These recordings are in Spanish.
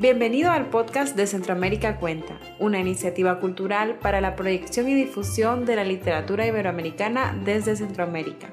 Bienvenido al podcast de Centroamérica Cuenta, una iniciativa cultural para la proyección y difusión de la literatura iberoamericana desde Centroamérica.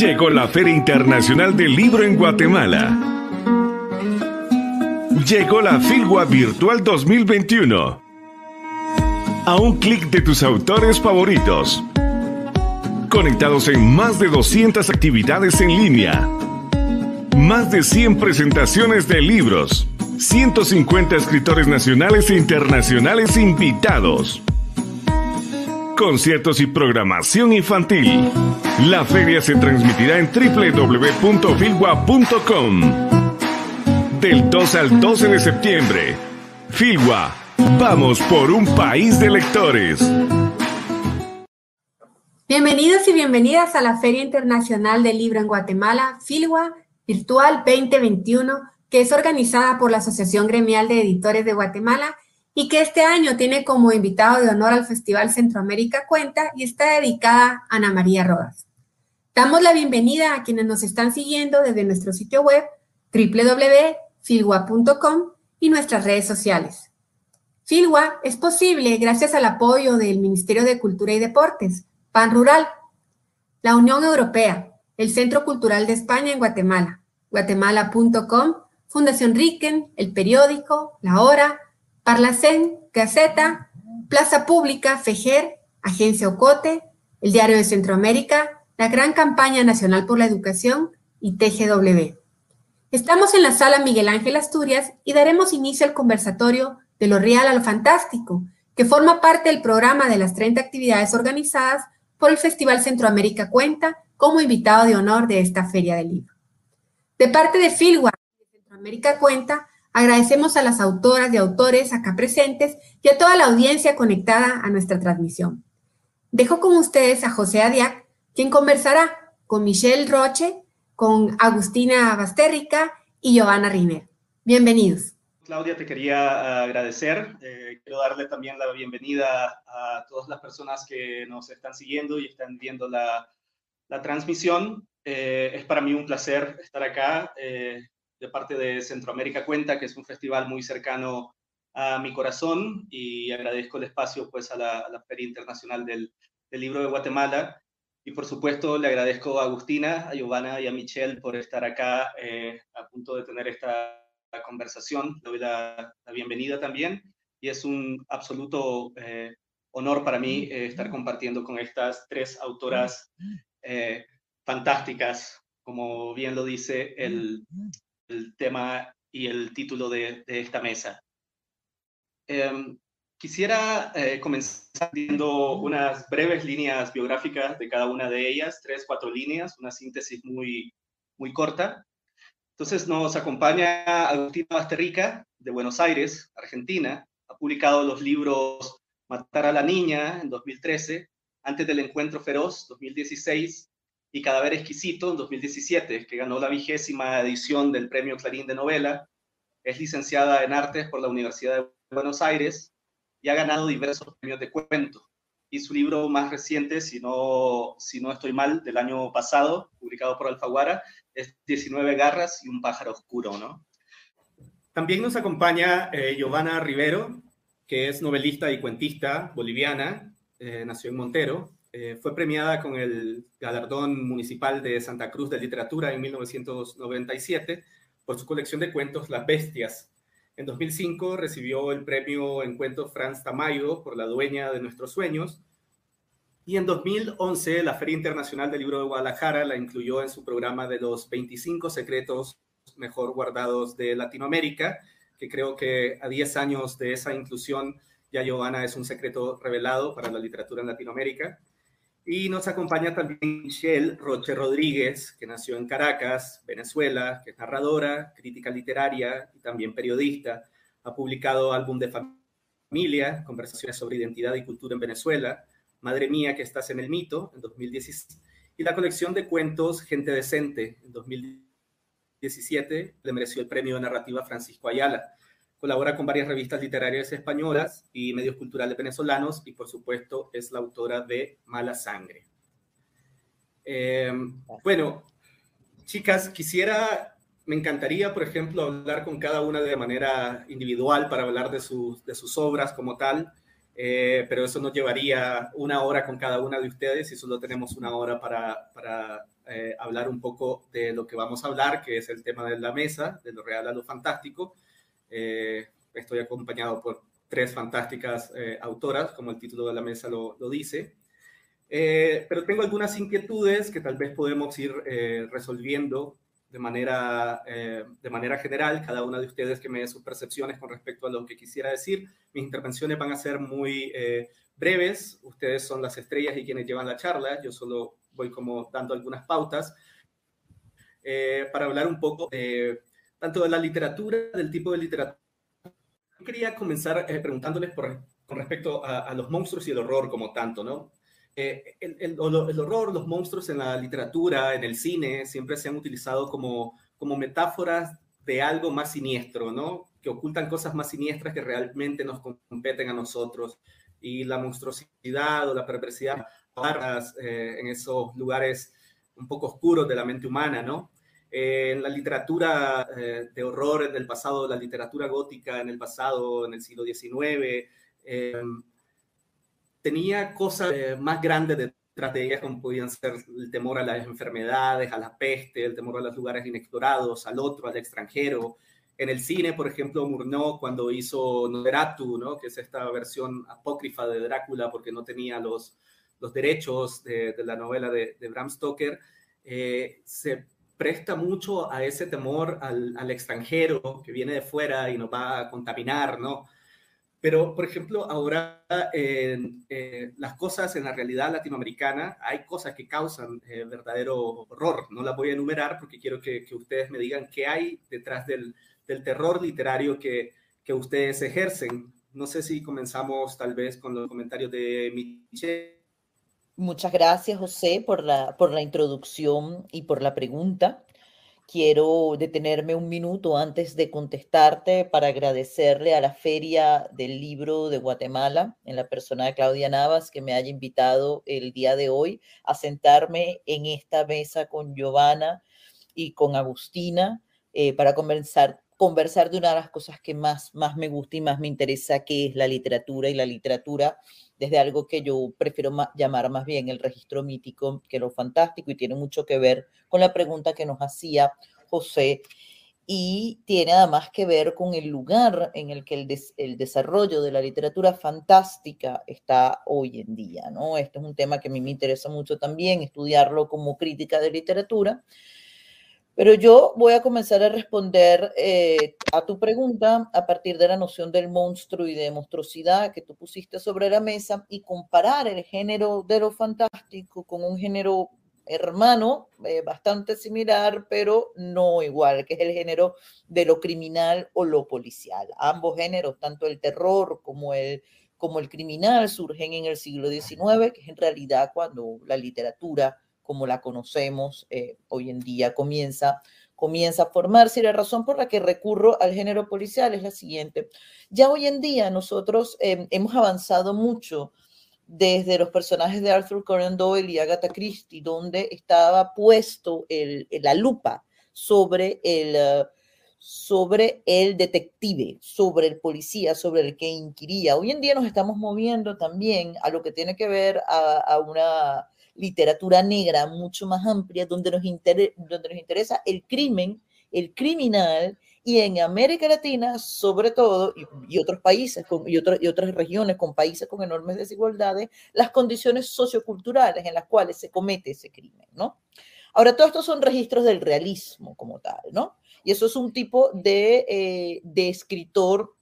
Llegó la Feria Internacional del Libro en Guatemala. Llegó la Filgua Virtual 2021. A un clic de tus autores favoritos. Conectados en más de 200 actividades en línea. Más de 100 presentaciones de libros. 150 escritores nacionales e internacionales invitados conciertos y programación infantil. La feria se transmitirá en www.filwa.com. Del 2 al 12 de septiembre. Filwa, vamos por un país de lectores. Bienvenidos y bienvenidas a la Feria Internacional del Libro en Guatemala, Filwa Virtual 2021, que es organizada por la Asociación Gremial de Editores de Guatemala y que este año tiene como invitado de honor al Festival Centroamérica Cuenta y está dedicada a Ana María Rodas. Damos la bienvenida a quienes nos están siguiendo desde nuestro sitio web www.filwa.com y nuestras redes sociales. Filwa es posible gracias al apoyo del Ministerio de Cultura y Deportes, PAN Rural, la Unión Europea, el Centro Cultural de España en Guatemala, guatemala.com, Fundación Riquen, El Periódico, La Hora, Parlacén, Gaceta, Plaza Pública, Fejer, Agencia Ocote, el Diario de Centroamérica, la Gran Campaña Nacional por la Educación y TGW. Estamos en la sala Miguel Ángel Asturias y daremos inicio al conversatorio de lo real a lo fantástico, que forma parte del programa de las 30 actividades organizadas por el Festival Centroamérica Cuenta como invitado de honor de esta Feria del Libro. De parte de Filwa, Centroamérica Cuenta, Agradecemos a las autoras y autores acá presentes y a toda la audiencia conectada a nuestra transmisión. Dejo con ustedes a José Adiac, quien conversará con Michelle Roche, con Agustina Basterrica y Giovanna Riner. Bienvenidos. Claudia, te quería agradecer. Eh, quiero darle también la bienvenida a todas las personas que nos están siguiendo y están viendo la, transmisión. Eh, es para mí un placer estar acá. Eh, de parte de Centroamérica Cuenta, que es un festival muy cercano a mi corazón y agradezco el espacio pues a la, Feria Internacional del, Libro de Guatemala y por supuesto le agradezco a Agustina, a Giovanna y a Michelle por estar acá eh, a punto de tener esta conversación. Le doy la, bienvenida también y es un absoluto eh, honor para mí eh, estar compartiendo con estas tres autoras fantásticas, como bien lo dice el, el tema y el título de, esta mesa. Em, quisiera eh, comenzar unas breves líneas biográficas de cada una de ellas, tres, cuatro líneas, una síntesis muy, muy corta. Entonces nos acompaña Agustina Basterrica, de Buenos Aires, Argentina. Ha publicado los libros Matar a la Niña en 2013, Antes del Encuentro Feroz, 2016, y Cadáver Exquisito en 2017, que ganó la vigésima edición del Premio Clarín de Novela. Es licenciada en Artes por la Universidad de Buenos Aires y ha ganado diversos premios de cuento. Y su libro más reciente, si no, si no estoy mal, del año pasado, publicado por Alfaguara, es 19 garras y un pájaro oscuro, ¿no? También nos acompaña eh, Giovanna Rivero, que es novelista y cuentista boliviana, nació en Montero, fue premiada con el galardón municipal de Santa Cruz de Literatura en 1997 por su colección de cuentos Las Bestias. En 2005 recibió el premio en cuentos Franz Tamayo por La Dueña de Nuestros Sueños. Y en 2011 la Feria Internacional del Libro de Guadalajara la incluyó en su programa de los 25 secretos mejor guardados de Latinoamérica, que creo que a 10 años de esa inclusión ya Giovanna es un secreto revelado para la literatura en Latinoamérica. Y nos acompaña también Michelle Roche Rodríguez, que nació en Caracas, Venezuela, que es narradora, crítica literaria y también periodista. Ha publicado álbum de familia, conversaciones sobre identidad y cultura en Venezuela, Madre mía que estás en el mito, en 2016, y la colección de cuentos Gente Decente, en 2017, le mereció el premio de narrativa Francisco Ayala. Colabora con varias revistas literarias españolas y medios culturales venezolanos y por supuesto es la autora de Mala Sangre. Eh, bueno, chicas, quisiera, me encantaría, por ejemplo, hablar con cada una de manera individual para hablar de sus, de sus obras como tal, eh, pero eso nos llevaría una hora con cada una de ustedes y solo tenemos una hora para, para eh, hablar un poco de lo que vamos a hablar, que es el tema de la mesa, de lo real a lo fantástico. Eh, estoy acompañado por tres fantásticas eh, autoras, como el título de la mesa lo, dice. Eh, pero tengo algunas inquietudes que tal vez podemos ir resolviendo de manera, de manera general, cada una de ustedes que me dé sus percepciones con respecto a lo que quisiera decir. Mis intervenciones van a ser muy breves, ustedes son las estrellas y quienes llevan la charla, yo solo voy como dando algunas pautas para hablar un poco de tanto de la literatura, del tipo de literatura. quería comenzar eh, preguntándoles por, con respecto a, los monstruos y el horror como tanto, ¿no? Eh, el, el, el, horror, los monstruos en la literatura, en el cine, siempre se han utilizado como, como metáforas de algo más siniestro, ¿no? Que ocultan cosas más siniestras que realmente nos competen a nosotros. Y la monstruosidad o la perversidad eh, en esos lugares un poco oscuros de la mente humana, ¿no? Eh, en la literatura eh, de horror en el pasado, la literatura gótica en el pasado, en el siglo XIX, eh, tenía cosas más grandes detrás de ellas, como podían ser el temor a las enfermedades, a la peste, el temor a los lugares inexplorados, al otro, al extranjero. En el cine, por ejemplo, Murnau, cuando hizo Nosferatu, ¿no? que es esta versión apócrifa de Drácula, porque no tenía los, los derechos de, la novela de, de Bram Stoker, se presta mucho a ese temor al, extranjero que viene de fuera y nos va a contaminar, ¿no? Pero, por ejemplo, ahora eh, las cosas en la realidad latinoamericana, hay cosas que causan eh, verdadero horror. No las voy a enumerar porque quiero que, ustedes me digan qué hay detrás del, terror literario que, que, ustedes ejercen. No sé si comenzamos tal vez con los comentarios de Michelle Muchas gracias, José, por la, por la introducción y por la pregunta. Quiero detenerme un minuto antes de contestarte para agradecerle a la Feria del Libro de Guatemala, en la persona de Claudia Navas, que me haya invitado el día de hoy a sentarme en esta mesa con Giovanna y con Agustina eh, para conversar, conversar de una de las cosas que más, más me gusta y más me interesa, que es la literatura y la literatura desde algo que yo prefiero llamar más bien el registro mítico que lo fantástico y tiene mucho que ver con la pregunta que nos hacía José y tiene además que ver con el lugar en el que el, el, desarrollo de la literatura fantástica está hoy en día, ¿no? Este es un tema que a mí me interesa mucho también, estudiarlo como crítica de literatura, pero yo voy a comenzar a responder eh, a tu pregunta a partir de la noción del monstruo y de monstruosidad que tú pusiste sobre la mesa y comparar el género de lo fantástico con un género hermano, eh, bastante similar, pero no igual, que es el género de lo criminal o lo policial. Ambos géneros, tanto el terror como el, como el criminal, surgen en el siglo XIX, que es en realidad cuando la literatura como la conocemos eh, hoy en día comienza, comienza a formarse. Y la razón por la que recurro al género policial es la siguiente. Ya hoy en día nosotros em, hemos avanzado mucho desde los personajes de Arthur Conan Doyle y Agatha Christie, donde estaba puesto la lupa sobre el, sobre el detective, sobre el policía, sobre el que inquiría. Hoy en día nos estamos moviendo también a lo que tiene que ver a, una literatura negra mucho más amplia, donde nos, donde nos interesa el crimen, el criminal, y en América Latina, sobre todo, y, otros países y, y otras regiones con países con enormes desigualdades, las condiciones socioculturales en las cuales se comete ese crimen, ¿no? Ahora, todos estos son registros del realismo como tal, ¿no? Y eso es un tipo de, eh, de escritor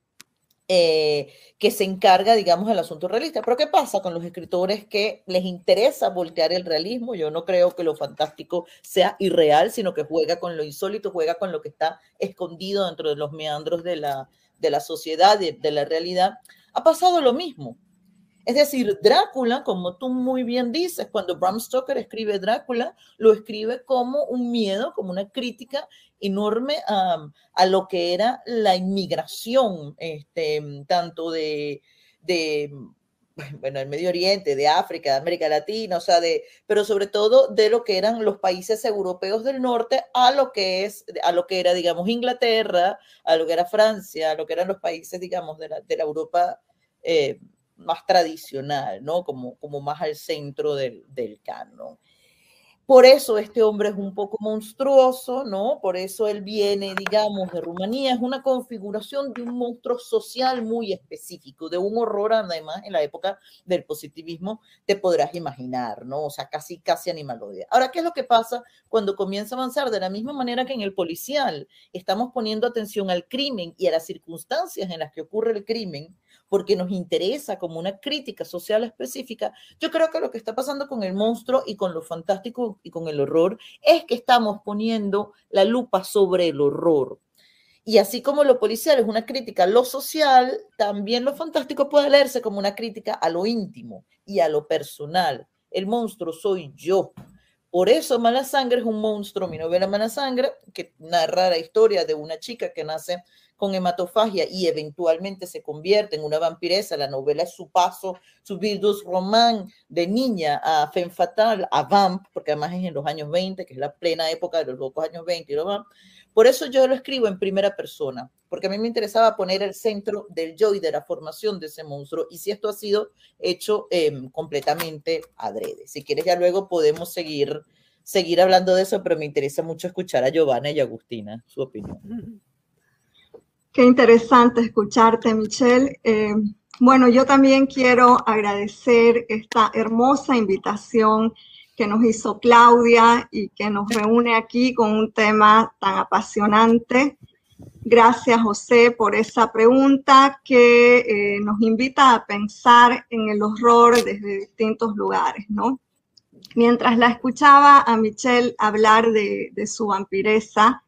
eh, que se encarga, digamos, del asunto realista. Pero ¿qué pasa con los escritores que les interesa voltear el realismo? Yo no creo que lo fantástico sea irreal, sino que juega con lo insólito, juega con lo que está escondido dentro de los meandros de la, de la sociedad, de, de la realidad. Ha pasado lo mismo. Es decir, Drácula, como tú muy bien dices, cuando Bram Stoker escribe Drácula, lo escribe como un miedo, como una crítica enorme a, lo que era la inmigración, este, tanto de, de bueno, el Medio Oriente, de África, de América Latina, o sea, de, pero sobre todo de lo que eran los países europeos del norte a lo que es, a lo que era, digamos, Inglaterra, a lo que era Francia, a lo que eran los países, digamos, de la, de la Europa eh, más tradicional, ¿no? Como, como más al centro del, del canon. Por eso este hombre es un poco monstruoso, ¿no? Por eso él viene, digamos, de Rumanía. Es una configuración de un monstruo social muy específico, de un horror, además, en la época del positivismo, te podrás imaginar, ¿no? O sea, casi, casi animaloide. Ahora, ¿qué es lo que pasa cuando comienza a avanzar? De la misma manera que en el policial estamos poniendo atención al crimen y a las circunstancias en las que ocurre el crimen, porque nos interesa como una crítica social específica, yo creo que lo que está pasando con el monstruo y con lo fantástico y con el horror es que estamos poniendo la lupa sobre el horror. Y así como lo policial es una crítica a lo social, también lo fantástico puede leerse como una crítica a lo íntimo y a lo personal. El monstruo soy yo. Por eso Mala Sangre es un monstruo, mi novela Mala Sangre, que narra la historia de una chica que nace con hematofagia y eventualmente se convierte en una vampiresa. La novela es su paso, su virus román de niña a femme fatal, a vamp, porque además es en los años 20, que es la plena época de los locos años 20 y lo Por eso yo lo escribo en primera persona, porque a mí me interesaba poner el centro del yo y de la formación de ese monstruo, y si esto ha sido hecho em, completamente adrede. Si quieres ya luego podemos seguir, seguir hablando de eso, pero me interesa mucho escuchar a Giovanna y Agustina, su opinión. Qué interesante escucharte, Michelle. Eh, bueno, yo también quiero agradecer esta hermosa invitación que nos hizo Claudia y que nos reúne aquí con un tema tan apasionante. Gracias, José, por esa pregunta que eh, nos invita a pensar en el horror desde distintos lugares, ¿no? Mientras la escuchaba a Michelle hablar de, su vampiresa,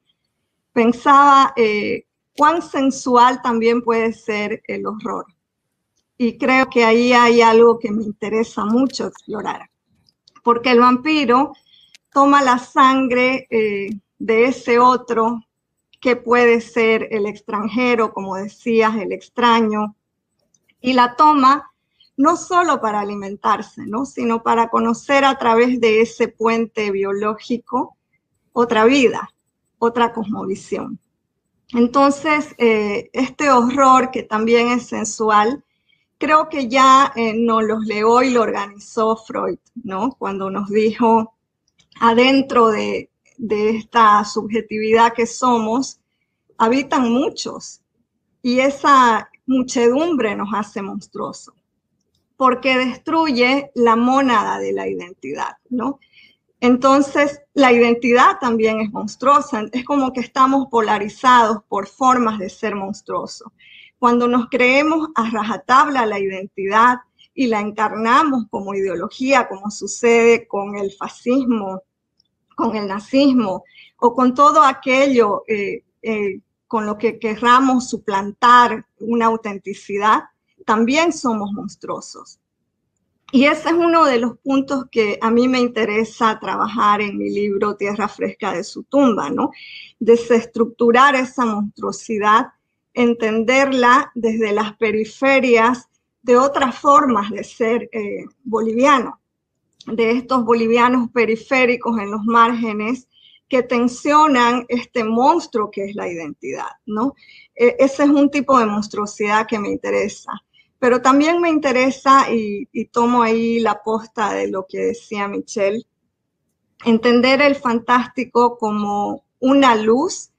pensaba eh, cuán sensual también puede ser el horror. Y creo que ahí hay algo que me interesa mucho explorar, porque el vampiro toma la sangre eh, de ese otro que puede ser el extranjero, como decías, el extraño, y la toma no solo para alimentarse, ¿no? sino para conocer a través de ese puente biológico otra vida, otra cosmovisión. Entonces, eh, este horror que también es sensual, creo que ya eh, nos los leó y lo organizó Freud, ¿no? Cuando nos dijo, adentro de, de esta subjetividad que somos, habitan muchos y esa muchedumbre nos hace monstruoso porque destruye la mónada de la identidad, ¿no? Entonces, la identidad también es monstruosa. Es como que estamos polarizados por formas de ser monstruoso. Cuando nos creemos a rajatabla la identidad y la encarnamos como ideología, como sucede con el fascismo, con el nazismo o con todo aquello eh, eh, con lo que querramos suplantar una autenticidad, también somos monstruosos. Y ese es uno de los puntos que a mí me interesa trabajar en mi libro Tierra Fresca de su tumba, ¿no? Desestructurar esa monstruosidad, entenderla desde las periferias de otras formas de ser eh, boliviano, de estos bolivianos periféricos en los márgenes que tensionan este monstruo que es la identidad, ¿no? E, ese es un tipo de monstruosidad que me interesa. Pero también me interesa, y, tomo ahí la posta de lo que decía Michelle, entender el fantástico como una luz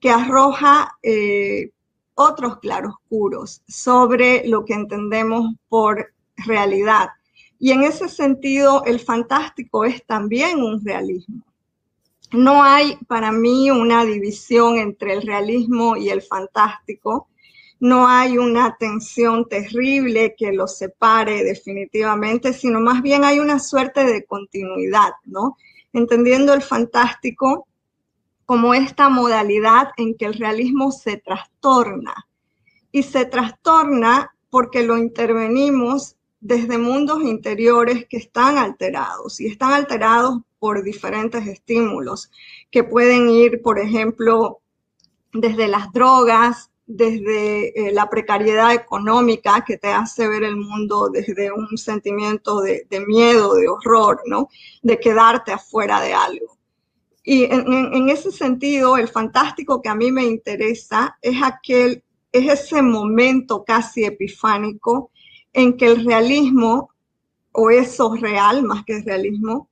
que arroja eh, otros claroscuros sobre lo que entendemos por realidad. Y en ese sentido, el fantástico es también un realismo. No hay para mí una división entre el realismo y el fantástico. No hay una tensión terrible que los separe definitivamente, sino más bien hay una suerte de continuidad, ¿no? Entendiendo el fantástico como esta modalidad en que el realismo se trastorna. Y se trastorna porque lo intervenimos desde mundos interiores que están alterados y están alterados por diferentes estímulos que pueden ir, por ejemplo, desde las drogas, desde eh, la precariedad económica que te hace ver el mundo desde un sentimiento de, miedo, de horror, ¿no? De quedarte afuera de algo. Y en, ese sentido, el fantástico que a mí me interesa es aquel, es ese momento casi epifánico en que el realismo, o eso real más que realismo,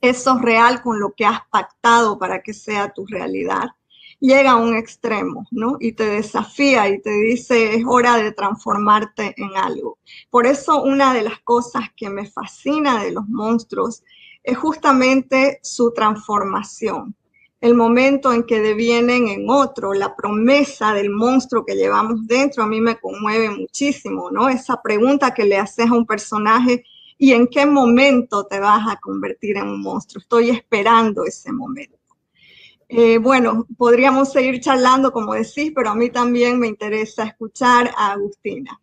eso real con lo que has pactado para que sea tu realidad, llega a un extremo, ¿no? Y te desafía y te dice, es hora de transformarte en algo. Por eso una de las cosas que me fascina de los monstruos es justamente su transformación el momento en que devienen en otro, la promesa del monstruo que llevamos dentro, a mí me conmueve muchísimo, ¿no? Esa pregunta que le haces a un personaje y en qué momento te vas a convertir en un monstruo. Estoy esperando ese momento. Eh, bueno, podríamos seguir charlando, como decís, pero a mí también me interesa escuchar a Agustina.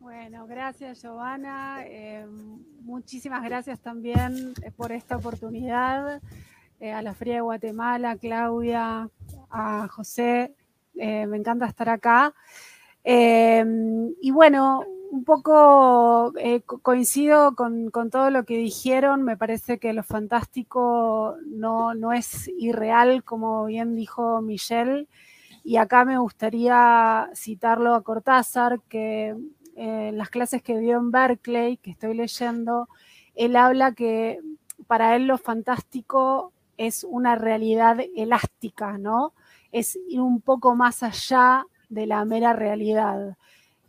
Bueno, gracias Giovanna. Eh, muchísimas gracias también por esta oportunidad. Eh, a la Fría de Guatemala, Claudia, a José. Eh, me encanta estar acá. Eh, y bueno, un poco coincido con, todo lo que dijeron. Me parece que lo fantástico no, no es irreal, como bien dijo Michelle. Y acá me gustaría citarlo a Cortázar, que en las clases que dio en Berkeley, que estoy leyendo, él habla que para él lo fantástico es una realidad elástica, ¿no? Es ir un poco más allá de la mera realidad.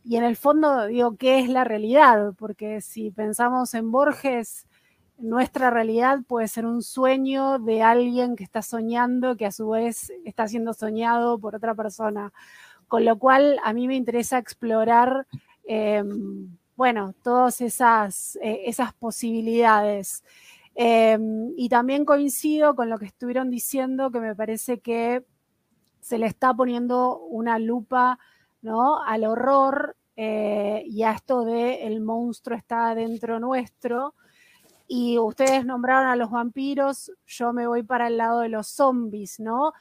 Y en el fondo digo, ¿qué es la realidad? Porque si pensamos en Borges, nuestra realidad puede ser un sueño de alguien que está soñando, que a su vez está siendo soñado por otra persona. Con lo cual a mí me interesa explorar, em, bueno, todas esas, eh, esas posibilidades. Em, y también coincido con lo que estuvieron diciendo, que me parece que se le está poniendo una lupa ¿no? al horror eh, y a esto de el monstruo está dentro nuestro. Y ustedes nombraron a los vampiros, yo me voy para el lado de los zombies, ¿no?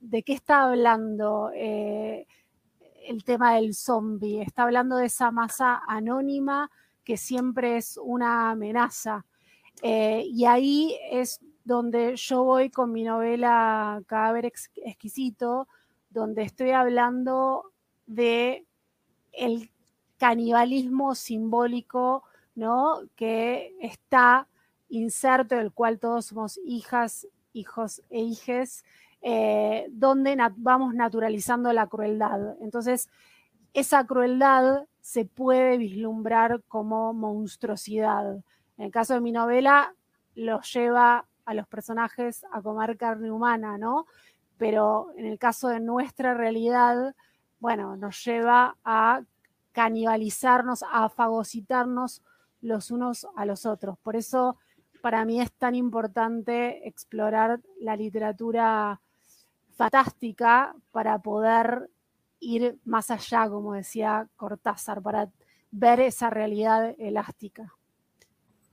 ¿De qué está hablando eh, el tema del zombie? Está hablando de esa masa anónima que siempre es una amenaza. Eh, y ahí es donde yo voy con mi novela Cadáver Exquisito, donde estoy hablando de el canibalismo simbólico, ¿no? Que está inserto, del cual todos somos hijas, hijos e hijes, eh, donde vamos naturalizando la crueldad. Entonces, esa crueldad se puede vislumbrar como monstruosidad. En el caso de mi novela, los lleva a los personajes a comer carne humana, ¿no? Pero en el caso de nuestra realidad, bueno, nos lleva a canibalizarnos, a fagocitarnos los unos a los otros. Por eso para mí es tan importante explorar la literatura fantástica para poder ir más allá, como decía Cortázar, para ver esa realidad elástica.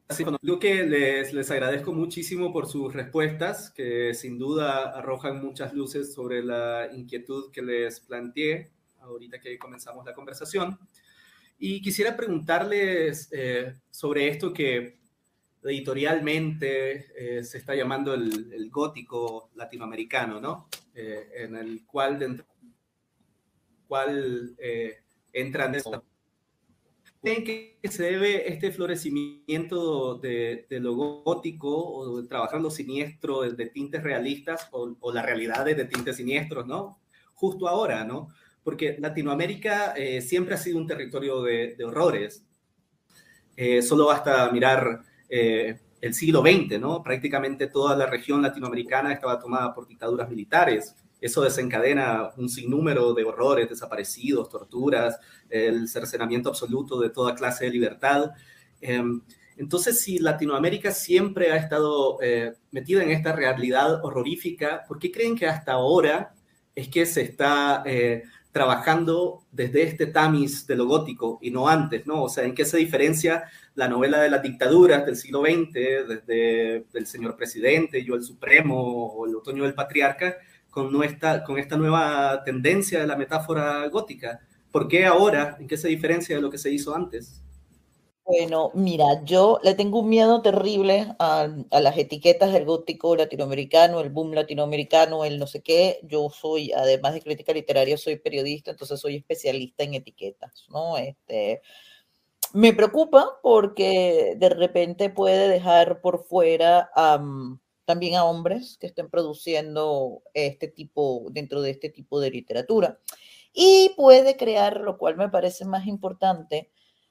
Sí, digo que les, les agradezco muchísimo por sus respuestas, que sin duda arrojan muchas luces sobre la inquietud que les planteé ahorita que comenzamos la conversación. Y quisiera preguntarles eh, sobre esto que editorialmente se está llamando el, gótico latinoamericano, ¿no? en el cual, dentro cual entran esta ¿Creen que se debe este florecimiento de, lo gótico o trabajando siniestro de, tintes realistas o, la realidad de tintes siniestros, ¿no? Justo ahora, ¿no? Porque Latinoamérica eh, siempre ha sido un territorio de, horrores. Eh, solo basta mirar eh, el siglo XX, ¿no? Prácticamente toda la región latinoamericana estaba tomada por dictaduras militares eso desencadena un sinnúmero de horrores, desaparecidos, torturas, el cercenamiento absoluto de toda clase de libertad. Em, entonces, si Latinoamérica siempre ha estado eh, metida en esta realidad horrorífica, ¿por qué creen que hasta ahora es que se está eh, trabajando desde este tamiz de lo gótico y no antes, ¿no? O sea, ¿en qué se diferencia la novela de las dictaduras del siglo XX, desde el señor presidente, yo el supremo o el otoño del patriarca, con, con esta nueva tendencia de la metáfora gótica? ¿Por qué ahora? ¿En qué se diferencia de lo que se hizo antes? Bueno, mira, yo le tengo un miedo terrible a, a, las etiquetas del gótico latinoamericano, el boom latinoamericano, el no sé qué. Yo soy, además de crítica literaria, soy periodista, entonces soy especialista en etiquetas, ¿no? Este, me preocupa porque de repente puede dejar por fuera a también a hombres que estén produciendo este tipo, dentro de este tipo de literatura. Y puede crear, lo cual me parece más importante,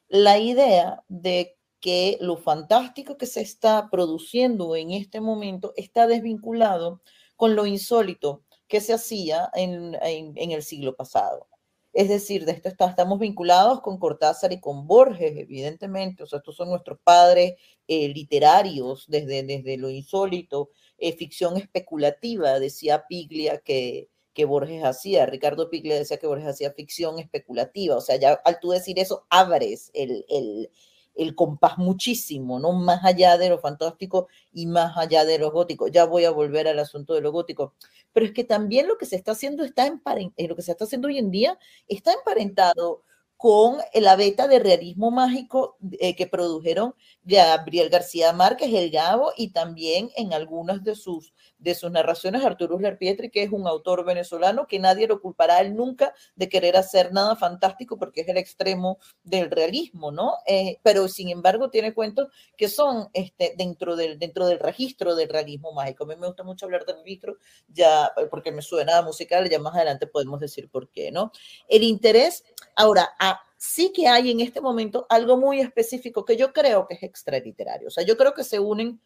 la idea de que lo fantástico que se está produciendo en este momento está desvinculado con lo insólito que se hacía en, en el siglo pasado. Es decir, de esto estamos vinculados con Cortázar y con Borges, evidentemente. O sea, estos son nuestros padres eh, literarios desde, desde lo insólito. Eh, ficción especulativa, decía Piglia que, que Borges hacía. Ricardo Piglia decía que Borges hacía ficción especulativa. O sea, ya al tú decir eso, abres el, el, el compás muchísimo, ¿no? Más allá de lo fantástico y más allá de lo gótico. Ya voy a volver al asunto de lo gótico. Pero es que también lo que se está haciendo está eh, lo que se está haciendo hoy en día está emparentado con la beta de realismo mágico eh, que produjeron Gabriel García Márquez, El Gabo, y también en algunas de sus, de sus narraciones Arturo Pietri, que es un autor venezolano que nadie lo culpará a él nunca de querer hacer nada fantástico porque es el extremo del realismo, ¿no? Eh, pero sin embargo tiene cuentos que son este, dentro, del, dentro del registro del realismo mágico. A mí me gusta mucho hablar del registro, ya porque me suena musical, ya más adelante podemos decir por qué, ¿no? El interés, ahora, sí que hay en este momento algo muy específico que yo creo que es extraliterario. O sea, yo creo que se unen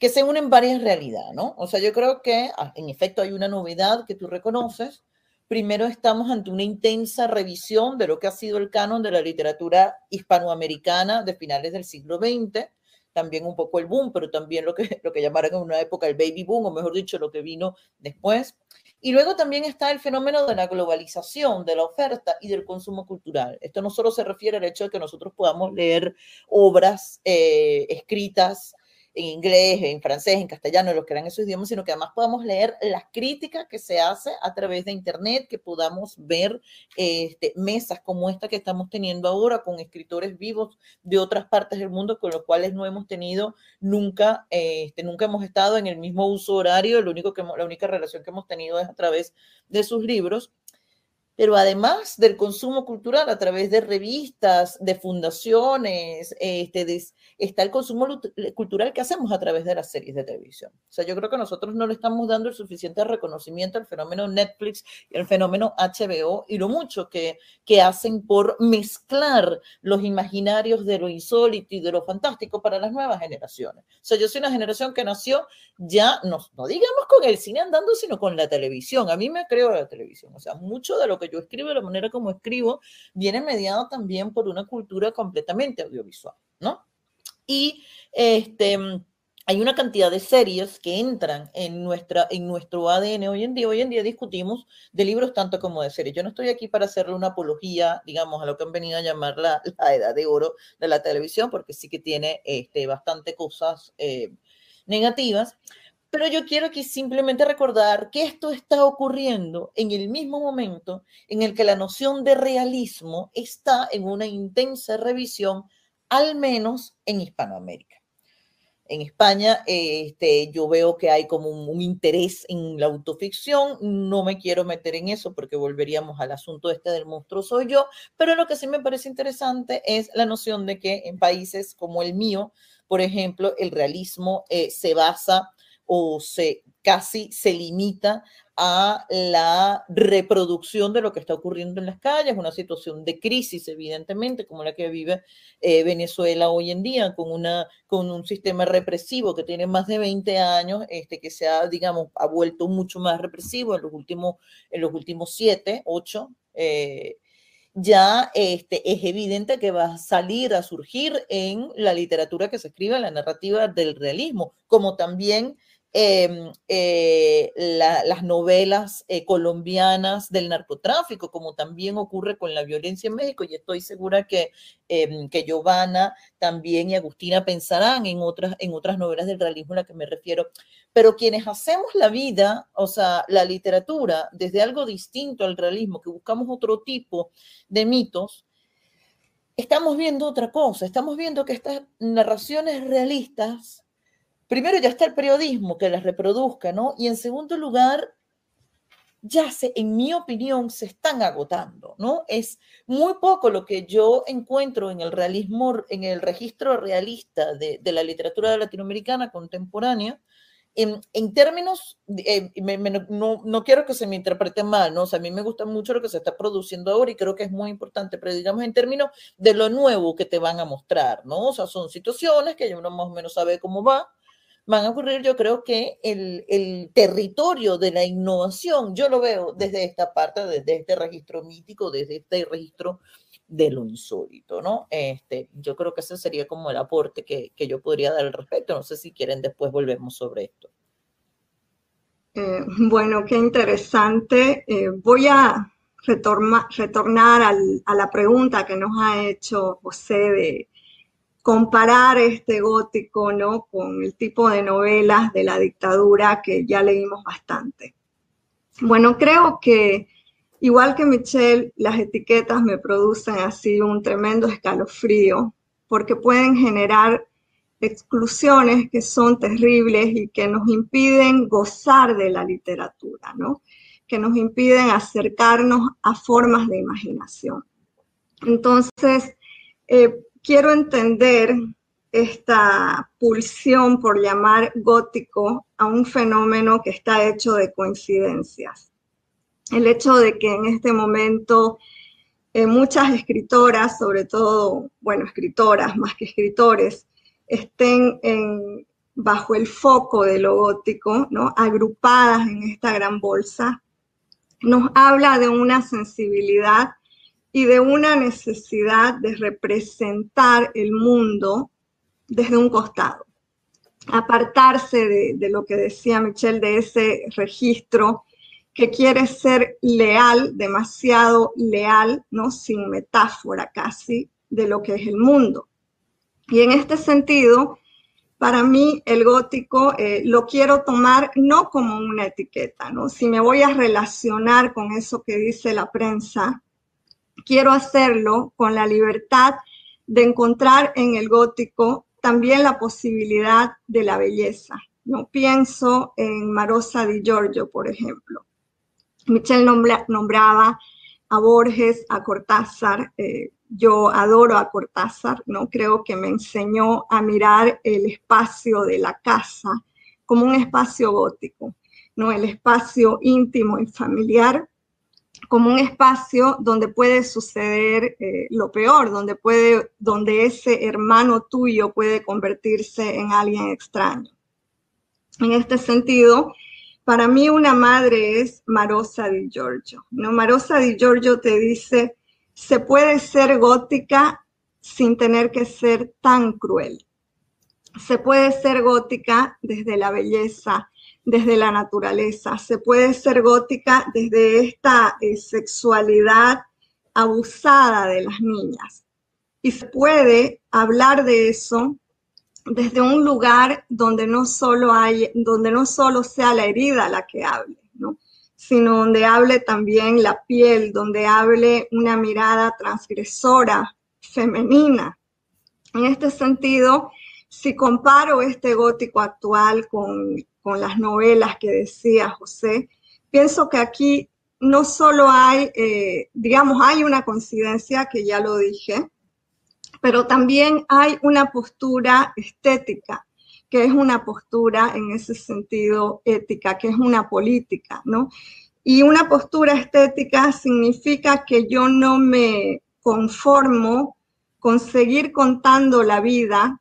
que se unen varias realidades, ¿no? O sea, yo creo que ah, en efecto hay una novedad que tú reconoces. Primero estamos ante una intensa revisión de lo que ha sido el canon de la literatura hispanoamericana de finales del siglo XX, también un poco el boom, pero también lo que, lo que llamaron en una época el baby boom, o mejor dicho, lo que vino después. Y luego también está el fenómeno de la globalización, de la oferta y del consumo cultural. Esto no solo se refiere al hecho de que nosotros podamos leer obras eh, escritas en inglés, en francés, en castellano, los que eran esos idiomas, sino que además podamos leer las críticas que se hace a través de Internet, que podamos ver este, mesas como esta que estamos teniendo ahora con escritores vivos de otras partes del mundo, con los cuales no hemos tenido nunca, este, nunca hemos estado en el mismo uso horario, lo único que, la única relación que hemos tenido es a través de sus libros pero además del consumo cultural a través de revistas, de fundaciones, este, está el consumo cultural que hacemos a través de las series de televisión. O sea, yo creo que nosotros no le estamos dando el suficiente reconocimiento al fenómeno Netflix y al fenómeno HBO y lo mucho que, que hacen por mezclar los imaginarios de lo insólito y de lo fantástico para las nuevas generaciones. O sea, yo soy una generación que nació ya, no, no digamos con el cine andando, sino con la televisión. A mí me creo la televisión. O sea, mucho de lo que yo escribo, la manera como escribo, viene mediado también por una cultura completamente audiovisual, ¿no? Y este, hay una cantidad de series que entran en, nuestra, en nuestro ADN hoy en día. Hoy en día discutimos de libros tanto como de series. Yo no estoy aquí para hacerle una apología, digamos, a lo que han venido a llamar la, edad de oro de la televisión, porque sí que tiene este, bastante cosas eh, negativas. Pero yo quiero aquí simplemente recordar que esto está ocurriendo en el mismo momento en el que la noción de realismo está en una intensa revisión, al menos en Hispanoamérica. en España, este, yo veo que hay como un, interés en la autoficción. No me quiero meter en eso porque volveríamos al asunto este del monstruo soy yo, pero lo que sí me parece interesante es la noción de que en países como el mío, por ejemplo, el realismo eh, se basa o se casi se limita a la reproducción de lo que está ocurriendo en las calles, una situación de crisis, evidentemente, como la que vive eh, Venezuela hoy en día, con, una, con un sistema represivo que tiene más de 20 años, este, que se ha, digamos, ha vuelto mucho más represivo en los últimos, en los últimos 7, 8. Eh, ya este, es evidente que va a salir a surgir en la literatura que se escribe, en la narrativa del realismo, como también Em, eh, las novelas eh, colombianas del narcotráfico, como también ocurre con la violencia en México, y estoy segura que, eh, que Giovanna también y Agustina pensarán en otras, en otras novelas del realismo a las que me refiero. Pero quienes hacemos la vida, o sea, la literatura, desde algo distinto al realismo, que buscamos otro tipo de mitos, estamos viendo otra cosa, estamos viendo que estas narraciones realistas primero ya está el periodismo que las reproduzca, ¿no? Y en segundo lugar, ya se, en mi opinión, se están agotando, ¿no? Es muy poco lo que yo encuentro en el realismo, en el registro realista de, la literatura latinoamericana contemporánea, en, en términos, eh, no, no, quiero que se me interprete mal, ¿no? O sea, a mí me gusta mucho lo que se está produciendo ahora y creo que es muy importante, pero digamos en términos de lo nuevo que te van a mostrar, ¿no? O sea, son situaciones que uno más o menos sabe cómo va, van a ocurrir, yo creo que el, el, territorio de la innovación, yo lo veo desde esta parte, desde este registro mítico, desde este registro de lo insólito, ¿no? Este, yo creo que ese sería como el aporte que, que yo podría dar al respecto. No sé si quieren, después volvemos sobre esto. Eh, bueno, qué interesante. Eh, voy a retornar al, a la pregunta que nos ha hecho José de comparar este gótico ¿no? con el tipo de novelas de la dictadura que ya leímos bastante. Bueno, creo que igual que Michelle, las etiquetas me producen así un tremendo escalofrío porque pueden generar exclusiones que son terribles y que nos impiden gozar de la literatura, ¿no? que nos impiden acercarnos a formas de imaginación. Entonces, eh, quiero entender esta pulsión por llamar gótico a un fenómeno que está hecho de coincidencias. El hecho de que en este momento eh, muchas escritoras, sobre todo, bueno, escritoras más que escritores, estén bajo el foco de lo gótico, ¿no? agrupadas en esta gran bolsa, nos habla de una sensibilidad y de una necesidad de representar el mundo desde un costado, apartarse de, lo que decía Michelle, de ese registro que quiere ser leal, demasiado leal, ¿no? sin metáfora casi, de lo que es el mundo. Y en este sentido, para mí el gótico eh, lo quiero tomar no como una etiqueta, ¿no? Si me voy a relacionar con eso que dice la prensa, quiero hacerlo con la libertad de encontrar en el gótico también la posibilidad de la belleza. No pienso en Marosa di Giorgio, por ejemplo. Michelle nombraba a Borges, a Cortázar. Eh, yo adoro a Cortázar, ¿no? Creo que me enseñó a mirar el espacio de la casa como un espacio gótico, ¿no? El espacio íntimo y familiar como un espacio donde puede suceder eh, lo peor, donde, puede, donde ese hermano tuyo puede convertirse en alguien extraño. En este sentido, para mí una madre es Marosa di Giorgio. ¿no? Marosa di Giorgio te dice, se puede ser gótica sin tener que ser tan cruel. Se puede ser gótica desde la belleza, desde la naturaleza, se puede ser gótica desde esta eh, sexualidad abusada de las niñas. Y se puede hablar de eso desde un lugar donde no solo hay, donde no solo sea la herida la que hable, sino donde hable también la piel, donde hable una mirada transgresora, femenina. En este sentido, si comparo este gótico actual con, con las novelas que decía José, pienso que aquí no solo hay, eh, digamos, hay una coincidencia que ya lo dije, pero también hay una postura estética, que es una postura en ese sentido ética, que es una política, ¿no? Y una postura estética significa que yo no me conformo con seguir contando la vida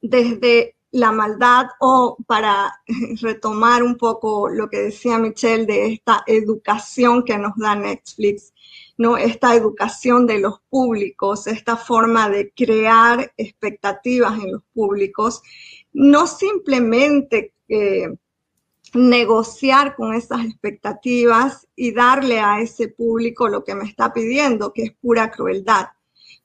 desde la maldad o para retomar un poco lo que decía Michelle de esta educación que nos da Netflix, ¿no? Esta educación de los públicos, esta forma de crear expectativas en los públicos, no simplemente eh, negociar con esas expectativas y darle a ese público lo que me está pidiendo, que es pura crueldad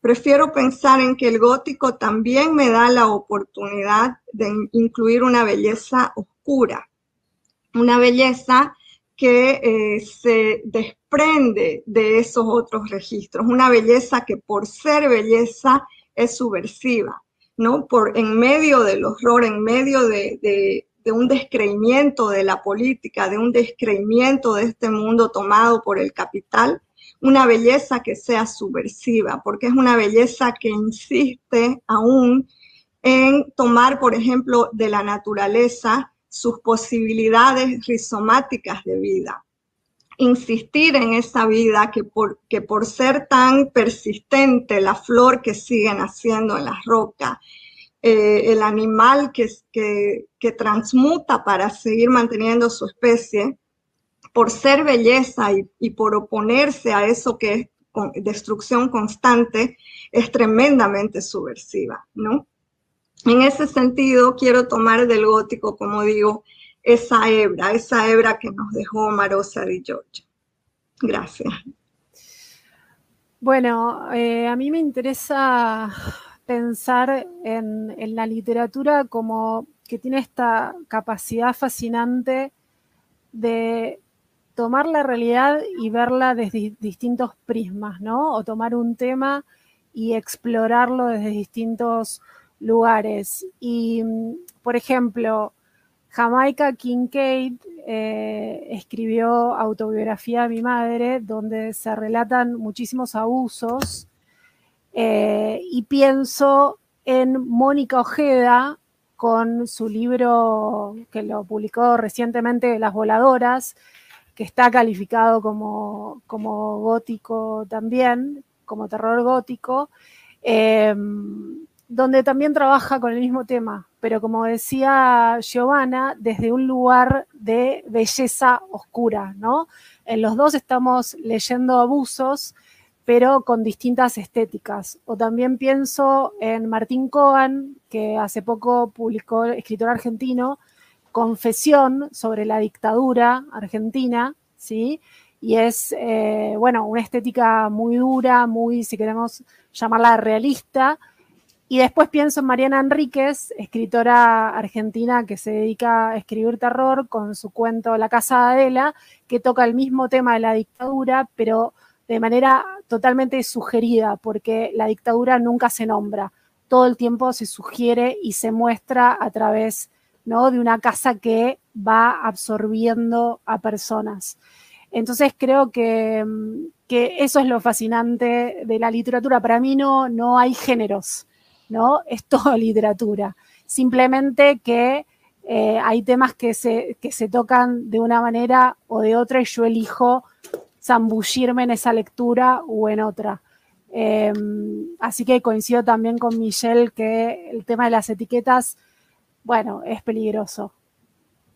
Prefiero pensar en que el gótico también me da la oportunidad de incluir una belleza oscura, una belleza que eh, se desprende de esos otros registros, una belleza que por ser belleza es subversiva, ¿no? Por en medio del horror, en medio de, de un descreimiento de la política, de un descreimiento de este mundo tomado por el capital, una belleza que sea subversiva, porque es una belleza que insiste aún en tomar, por ejemplo, de la naturaleza sus posibilidades rizomáticas de vida. Insistir en esa vida que por, que por ser tan persistente, la flor que sigue naciendo en las rocas, eh, el animal que, que transmuta para seguir manteniendo su especie, por ser belleza y, por oponerse a eso que es destrucción constante, es tremendamente subversiva, ¿no? En ese sentido, quiero tomar del gótico, como digo, esa hebra, esa hebra que nos dejó Marosa Di Giorgio. Gracias. Bueno, eh, a mí me interesa pensar en, en, la literatura como que tiene esta capacidad fascinante de tomar la realidad y verla desde distintos prismas, ¿no? O tomar un tema y explorarlo desde distintos lugares. Y, por ejemplo, Jamaica Kincaid eh, escribió Autobiografía de mi madre, donde se relatan muchísimos abusos. Eh, y pienso en Mónica Ojeda con su libro que lo publicó recientemente, Las Voladoras, que está calificado como, gótico también, como terror gótico, em, donde también trabaja con el mismo tema, pero como decía Giovanna, desde un lugar de belleza oscura, ¿no? En los dos estamos leyendo abusos, pero con distintas estéticas. O también pienso en Martín Cohen, que hace poco publicó, escritor argentino, confesión sobre la dictadura argentina, ¿sí? Y es, eh, bueno, una estética muy dura, muy, si queremos llamarla realista. Y después pienso en Mariana Enríquez, escritora argentina que se dedica a escribir terror con su cuento La Casa de Adela, que toca el mismo tema de la dictadura, pero de manera totalmente sugerida, porque la dictadura nunca se nombra. Todo el tiempo se sugiere y se muestra a través ¿no? De una casa que va absorbiendo a personas. Entonces creo que, mm, que, eso es lo fascinante de la literatura. Para mí no, no hay géneros, ¿no? Es todo literatura. Simplemente que eh, hay temas que se, que se tocan de una manera o de otra y yo elijo zambullirme en esa lectura o en otra. Em, así que coincido también con Michelle que el tema de las etiquetas bueno, es peligroso,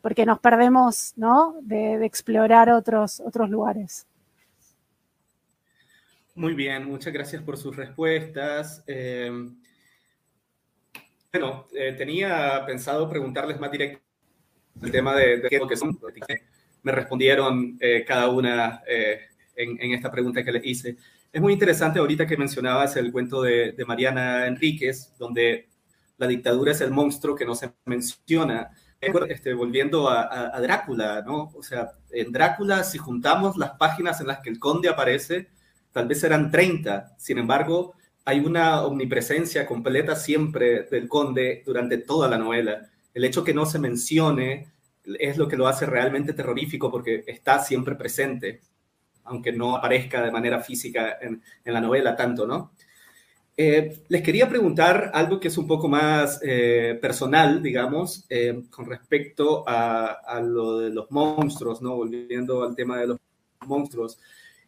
porque nos perdemos, ¿no? De, explorar otros, otros lugares. Muy bien, muchas gracias por sus respuestas. Em, bueno, eh, tenía pensado preguntarles más directo el tema de, qué es lo que son. Me respondieron eh, cada una eh, en, esta pregunta que les hice. Es muy interesante ahorita que mencionabas el cuento de Mariana Enríquez, donde la dictadura es el monstruo que no se menciona. Este, volviendo a, Drácula, ¿no? O sea, en Drácula, si juntamos las páginas en las que el conde aparece, tal vez eran 30. Sin embargo, hay una omnipresencia completa siempre del conde durante toda la novela. El hecho que no se mencione es lo que lo hace realmente terrorífico porque está siempre presente, aunque no aparezca de manera física en, la novela tanto, ¿no? Eh, les quería preguntar algo que es un poco más eh, personal, digamos, eh, con respecto a, lo de los monstruos, ¿no? Volviendo al tema de los monstruos.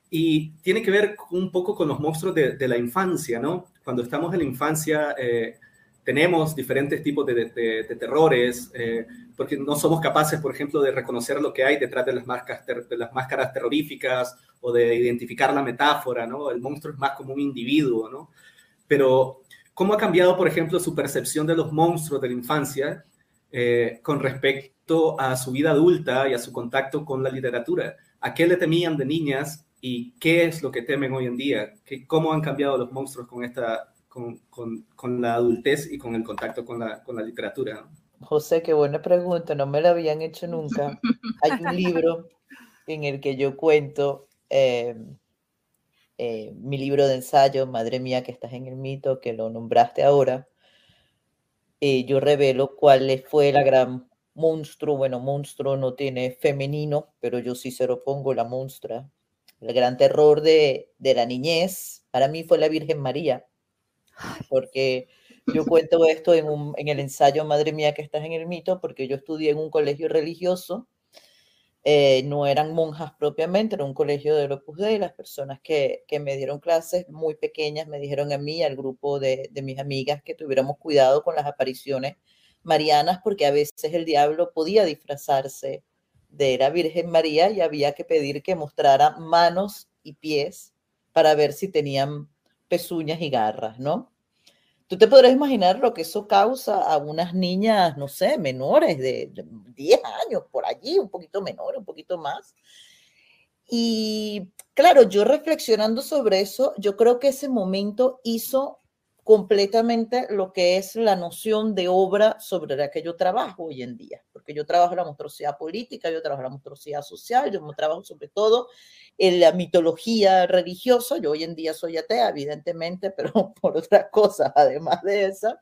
Y tiene que ver un poco con los monstruos de, la infancia, ¿no? Cuando estamos en la infancia tenemos diferentes tipos de, terrores, porque no somos capaces, por ejemplo, de reconocer lo que hay detrás de las, de las máscaras terroríficas o de identificar la metáfora, ¿no? El monstruo es más como un individuo, ¿no? Pero, ¿cómo ha cambiado, por ejemplo, su percepción de los monstruos de la infancia eh, con respecto a su vida adulta y a su contacto con la literatura? ¿A qué le temían de niñas y qué es lo que temen hoy en día? ¿Qué, ¿Cómo han cambiado los monstruos con, esta, con, con, con la adultez y con el contacto con la, con la literatura? José, qué buena pregunta, no me la habían hecho nunca. Hay un libro en el que yo cuento eh, eh, mi libro de ensayo, Madre mía que estás en el mito, que lo nombraste ahora, eh, yo revelo cuál fue la gran monstruo, bueno, monstruo no tiene femenino, pero yo sí se lo pongo, la monstrua. El gran terror de, de la niñez para mí fue la Virgen María, porque yo cuento esto en, un, en el ensayo Madre mía que estás en el mito, porque yo estudié en un colegio religioso eh, no eran monjas propiamente, era un colegio de Opus Dei. Las personas que, que, me dieron clases muy pequeñas me dijeron a mí, al grupo de, de, mis amigas, que tuviéramos cuidado con las apariciones marianas, porque a veces el diablo podía disfrazarse de la Virgen María y había que pedir que mostrara manos y pies para ver si tenían pezuñas y garras, ¿no? Tú te podrás imaginar lo que eso causa a unas niñas, no sé, menores de 10 años, por allí, un poquito menor, un poquito más. Y claro, yo reflexionando sobre eso, yo creo que ese momento hizo completamente lo que es la noción de obra sobre la que yo trabajo hoy en día, porque yo trabajo la monstruosidad política, yo trabajo la monstruosidad social, yo trabajo sobre todo en la mitología religiosa, yo hoy en día soy atea, evidentemente, pero por otras cosas, además de esa,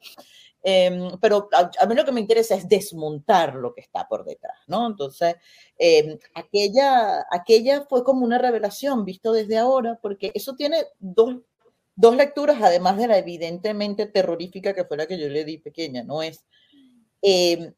em, pero a, mí lo que me interesa es desmontar lo que está por detrás, ¿no? Entonces, em, aquella, aquella fue como una revelación visto desde ahora, porque eso tiene dos dos lecturas, además de la evidentemente terrorífica que fue la que yo le di pequeña, ¿no? Es, eh,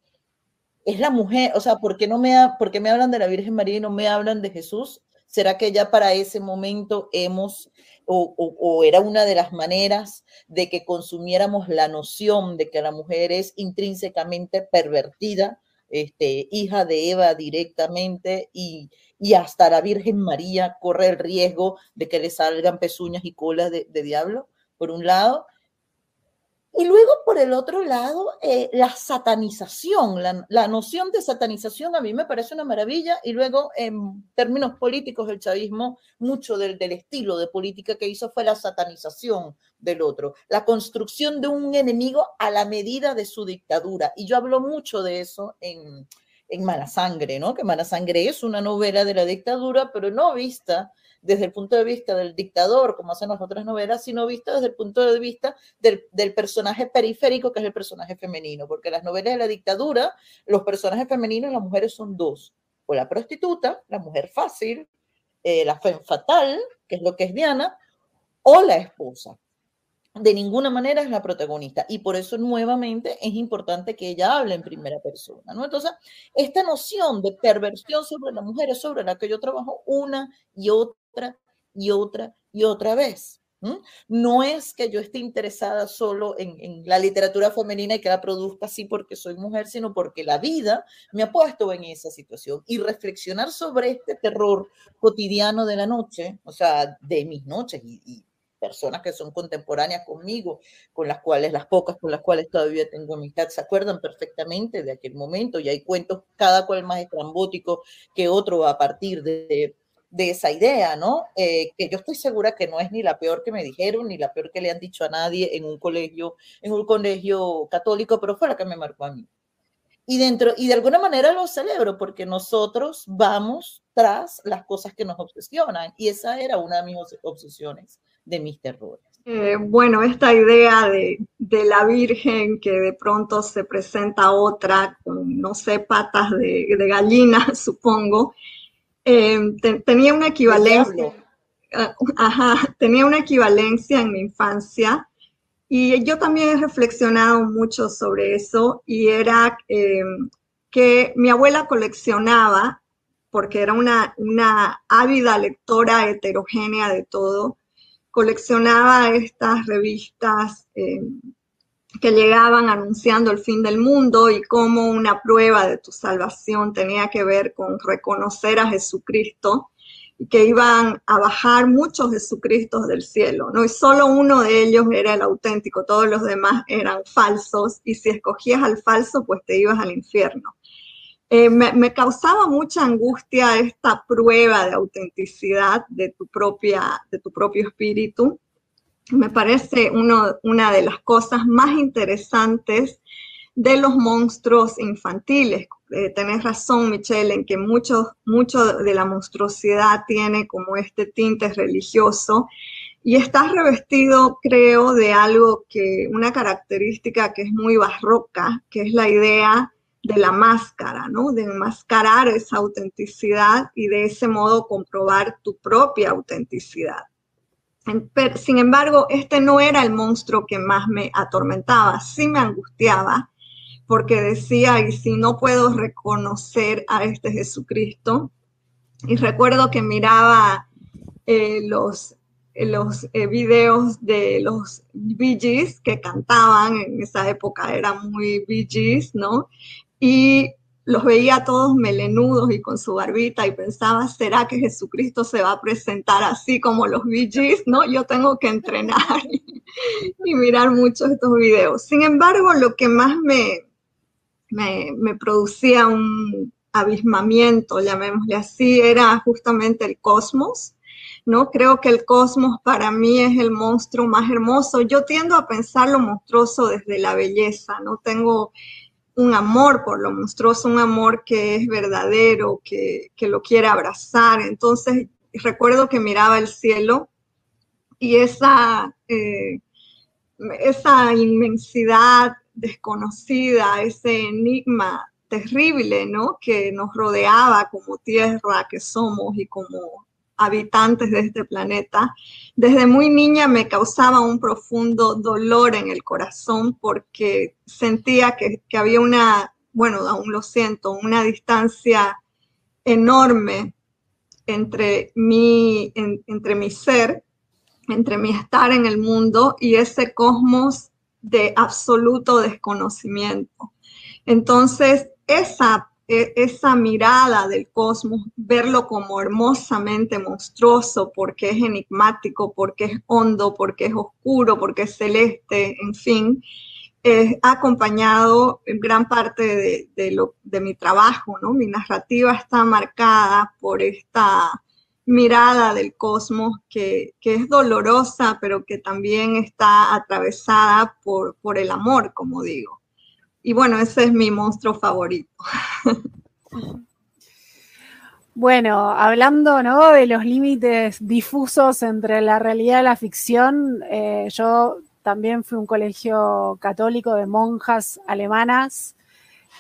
es la mujer, o sea, ¿por qué, no me, ¿por qué me hablan de la Virgen María y no me hablan de Jesús? ¿Será que ya para ese momento hemos, o, o, era una de las maneras de que consumiéramos la noción de que la mujer es intrínsecamente pervertida, este, hija de Eva directamente y, y hasta la Virgen María corre el riesgo de que le salgan pezuñas y colas de, diablo, por un lado. Y luego, por el otro lado, eh, la satanización, la, noción de satanización a mí me parece una maravilla. Y luego, en términos políticos, el chavismo, mucho del, del estilo de política que hizo fue la satanización del otro, la construcción de un enemigo a la medida de su dictadura. Y yo hablo mucho de eso en, en Mala Sangre, ¿no? Que Mala Sangre es una novela de la dictadura, pero no vista desde el punto de vista del dictador, como hacen las otras novelas, sino vista desde el punto de vista del, personaje periférico, que es el personaje femenino, porque las novelas de la dictadura, los personajes femeninos, las mujeres son dos, o la prostituta, la mujer fácil, eh, la fe fatal, que es lo que es Diana, o la esposa de ninguna manera es la protagonista y por eso nuevamente es importante que ella hable en primera persona, ¿no? Entonces, esta noción de perversión sobre la mujer sobre la que yo trabajo una y otra y otra y otra vez. No es que yo esté interesada solo en, la literatura femenina y que la produzca así porque soy mujer, sino porque la vida me ha puesto en esa situación. Y reflexionar sobre este terror cotidiano de la noche, o sea, de mis noches y personas que son contemporáneas conmigo, con las cuales, las pocas con las cuales todavía tengo amistad, se acuerdan perfectamente de aquel momento y hay cuentos cada cual más estrambótico que otro a partir de, de esa idea, ¿no? Eh, que yo estoy segura que no es ni la peor que me dijeron, ni la peor que le han dicho a nadie en un colegio, en un colegio católico, pero fue la que me marcó a mí. Y dentro, y de alguna manera lo celebro porque nosotros vamos tras las cosas que nos obsesionan y esa era una de mis obsesiones de mis terrores. Eh, bueno, esta idea de, la Virgen que de pronto se presenta otra con, no sé, patas de, gallina, supongo, eh, tenía una equivalencia. Ah, ajá, tenía una equivalencia en mi infancia y yo también he reflexionado mucho sobre eso y era eh, que mi abuela coleccionaba, porque era una, una ávida lectora heterogénea de todo, coleccionaba estas revistas eh, que llegaban anunciando el fin del mundo y cómo una prueba de tu salvación tenía que ver con reconocer a Jesucristo y que iban a bajar muchos Jesucristos del cielo, ¿no? Y solo uno de ellos era el auténtico, todos los demás eran falsos y si escogías al falso, pues te ibas al infierno. Eh, me, causaba mucha angustia esta prueba de autenticidad de tu, propia, de tu propio espíritu. Me parece una de las cosas más interesantes de los monstruos infantiles. Eh, tenés razón, Michelle, en que mucho, mucho de la monstruosidad tiene como este tinte religioso y está revestido, creo, de algo que, una característica que es muy barroca, que es la idea de la máscara, ¿no? De enmascarar esa autenticidad y de ese modo comprobar tu propia autenticidad. Sin embargo, este no era el monstruo que más me atormentaba, sí me angustiaba, porque decía, y si no puedo reconocer a este Jesucristo, y recuerdo que miraba eh, los, los eh, videos de los Bee Gees que cantaban, en esa época eran muy Bee Gees, ¿no? Y los veía todos melenudos y con su barbita y pensaba, ¿será que Jesucristo se va a presentar así como los VGs? No, yo tengo que entrenar y, mirar muchos de estos videos. Sin embargo, lo que más me, me, me producía un abismamiento, llamémosle así, era justamente el cosmos. ¿no? Creo que el cosmos para mí es el monstruo más hermoso. Yo tiendo a pensar lo monstruoso desde la belleza, ¿no? Tengo un amor por lo monstruoso, un amor que es verdadero, que, lo quiere abrazar. Entonces, recuerdo que miraba el cielo y esa, eh, esa inmensidad desconocida, ese enigma terrible, ¿no? Que nos rodeaba como tierra que somos y como habitantes de este planeta, desde muy niña me causaba un profundo dolor en el corazón porque sentía que, había una, bueno, aún lo siento, una distancia enorme entre mi, entre mi ser, entre mi estar en el mundo y ese cosmos de absoluto desconocimiento. Entonces, esa esa mirada del cosmos, verlo como hermosamente monstruoso, porque es enigmático, porque es hondo, porque es oscuro, porque es celeste, en fin, ha acompañado gran parte de, mi trabajo, ¿no? Mi narrativa está marcada por esta mirada del cosmos que, es dolorosa, pero que también está atravesada por el amor, como digo. Y bueno, ese es mi monstruo favorito. Bueno, hablando ¿no? de los límites difusos entre la realidad y la ficción, eh, yo también fui un colegio católico de monjas alemanas,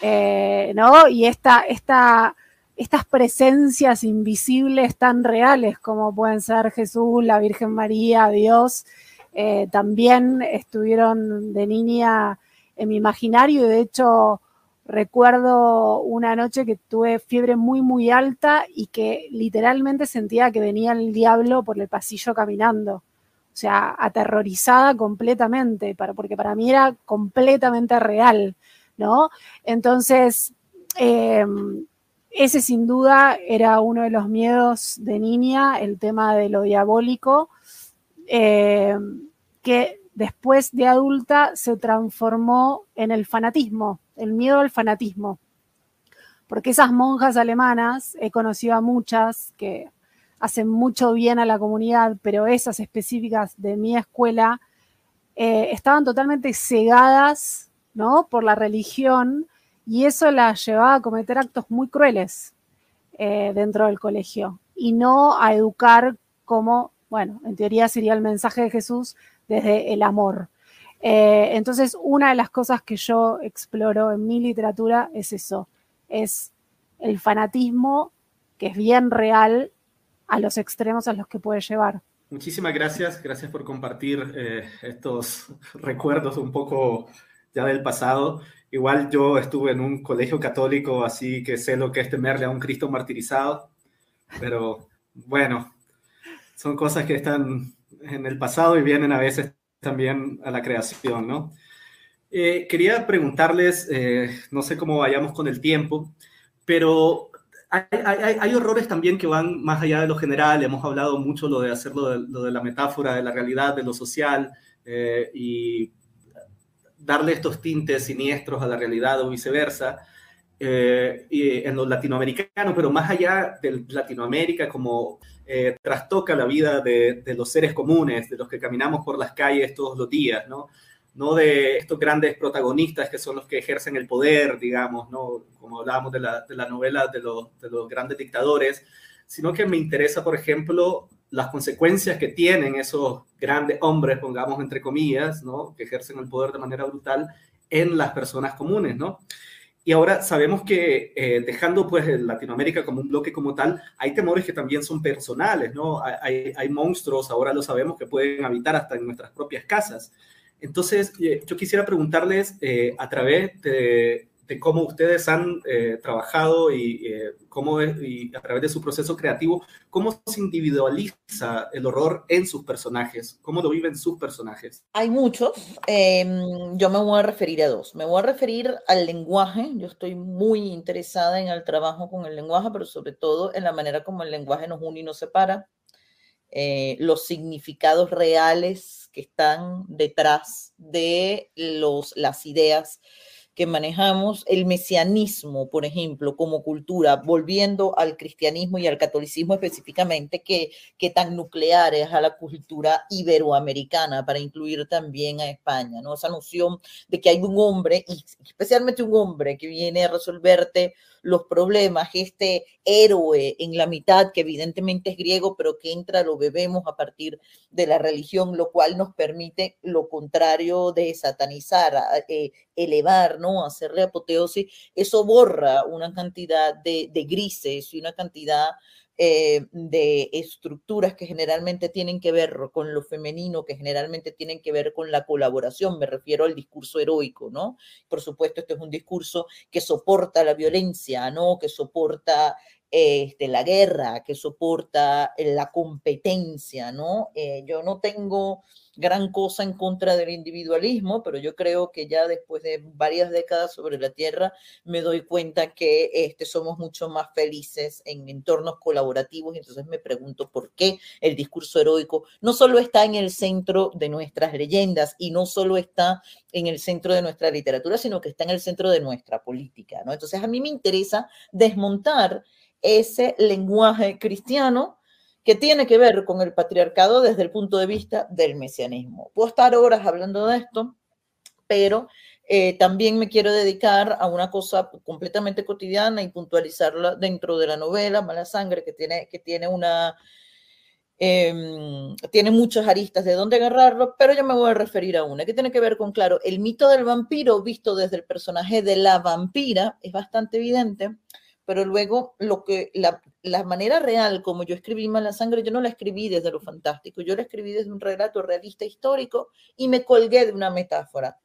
eh, ¿no? Y esta, esta, estas presencias invisibles tan reales como pueden ser Jesús, la Virgen María, Dios, eh, también estuvieron de niña en mi imaginario de hecho recuerdo una noche que tuve fiebre muy muy alta y que literalmente sentía que venía el diablo por el pasillo caminando. O sea, aterrorizada completamente, porque para mí era completamente real, ¿no? Entonces, em, ese sin duda era uno de los miedos de niña, el tema de lo diabólico, em, que después de adulta se transformó en el fanatismo, el miedo al fanatismo. Porque esas monjas alemanas, he conocido a muchas que hacen mucho bien a la comunidad, pero esas específicas de mi escuela eh, estaban totalmente cegadas ¿no? por la religión y eso las llevaba a cometer actos muy crueles eh, dentro del colegio y no a educar como bueno, en teoría sería el mensaje de Jesús desde el amor. Eh, entonces, una de las cosas que yo exploro en mi literatura es eso, es el fanatismo que es bien real a los extremos a los que puede llevar. Muchísimas gracias, gracias por compartir eh, estos recuerdos un poco ya del pasado. Igual yo estuve en un colegio católico, así que sé lo que es temerle a un Cristo martirizado, pero bueno, son cosas que están en el pasado y vienen a veces también a la creación, ¿no? Eh, quería preguntarles, eh, no sé cómo vayamos con el tiempo, pero hay, hay, hay, horrores también que van más allá de lo general. Hemos hablado mucho lo de hacerlo de, lo de la metáfora, de la realidad, de lo social, eh, y darle estos tintes siniestros a la realidad o viceversa. Eh, y en lo latinoamericano, pero más allá de Latinoamérica, como eh, trastoca la vida de, los seres comunes, de los que caminamos por las calles todos los días, ¿no? No de estos grandes protagonistas que son los que ejercen el poder, digamos, ¿no? Como hablábamos de la, de la novela de los, de los grandes dictadores, sino que me interesa, por ejemplo, las consecuencias que tienen esos grandes hombres, pongamos entre comillas, ¿no? Que ejercen el poder de manera brutal en las personas comunes, ¿no? Y ahora sabemos que eh, dejando pues Latinoamérica como un bloque como tal, hay temores que también son personales, ¿no? Hay, hay monstruos, ahora lo sabemos, que pueden habitar hasta en nuestras propias casas. Entonces, eh, yo quisiera preguntarles eh, a través de, de, cómo ustedes han eh, trabajado y, eh, cómo es, y a través de su proceso creativo, cómo se individualiza el horror en sus personajes, cómo lo viven sus personajes. Hay muchos, em, yo me voy a referir a dos. Me voy a referir al lenguaje, yo estoy muy interesada en el trabajo con el lenguaje, pero sobre todo en la manera como el lenguaje nos une y nos separa. Eh, los significados reales que están detrás de los, las ideas que manejamos, el mesianismo, por ejemplo, como cultura, volviendo al cristianismo y al catolicismo específicamente, que, que tan nuclear es a la cultura iberoamericana para incluir también a España, ¿no? Esa noción de que hay un hombre, especialmente un hombre que viene a resolverte los problemas, este héroe en la mitad, que evidentemente es griego, pero que entra, lo bebemos a partir de la religión, lo cual nos permite lo contrario de satanizar, eh, elevar, ¿no? Hacerle apoteosis, eso borra una cantidad de, de grises y una cantidad eh, de estructuras que generalmente tienen que ver con lo femenino, que generalmente tienen que ver con la colaboración, me refiero al discurso heroico, ¿no? Por supuesto, este es un discurso que soporta la violencia, ¿no? Que soporta este, la guerra, que soporta la competencia, ¿no? Eh, yo no tengo gran cosa en contra del individualismo, pero yo creo que ya después de varias décadas sobre la Tierra me doy cuenta que este, somos mucho más felices en entornos colaborativos y entonces me pregunto por qué el discurso heroico no solo está en el centro de nuestras leyendas y no solo está en el centro de nuestra literatura, sino que está en el centro de nuestra política, ¿no? Entonces a mí me interesa desmontar ese lenguaje cristiano que tiene que ver con el patriarcado desde el punto de vista del mesianismo. Puedo estar horas hablando de esto, pero eh, también me quiero dedicar a una cosa completamente cotidiana y puntualizarla dentro de la novela Mala Sangre, que tiene, que tiene una... Eh, tiene muchas aristas de dónde agarrarlo, pero yo me voy a referir a una que tiene que ver con, claro, el mito del vampiro visto desde el personaje de la vampira es bastante evidente, pero luego lo que la, la, manera real como yo escribí Mala Sangre, yo no la escribí desde lo fantástico, yo la escribí desde un relato realista histórico y me colgué de una metáfora.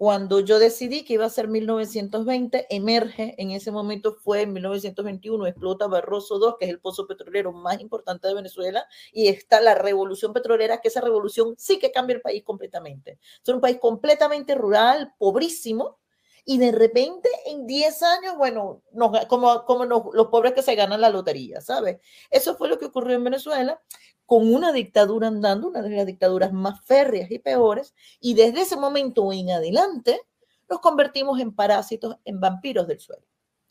Cuando yo decidí que iba a ser 1920, emerge, en ese momento fue en 1921, explota Barroso II, que es el pozo petrolero más importante de Venezuela, y está la revolución petrolera, que esa revolución sí que cambia el país completamente. Es un país completamente rural, pobrísimo, y de repente en 10 años, bueno, nos, como, como nos, los pobres que se ganan la lotería, ¿sabes? Eso fue lo que ocurrió en Venezuela con una dictadura andando, una de las dictaduras más férreas y peores, y desde ese momento en adelante nos convertimos en parásitos, en vampiros del suelo.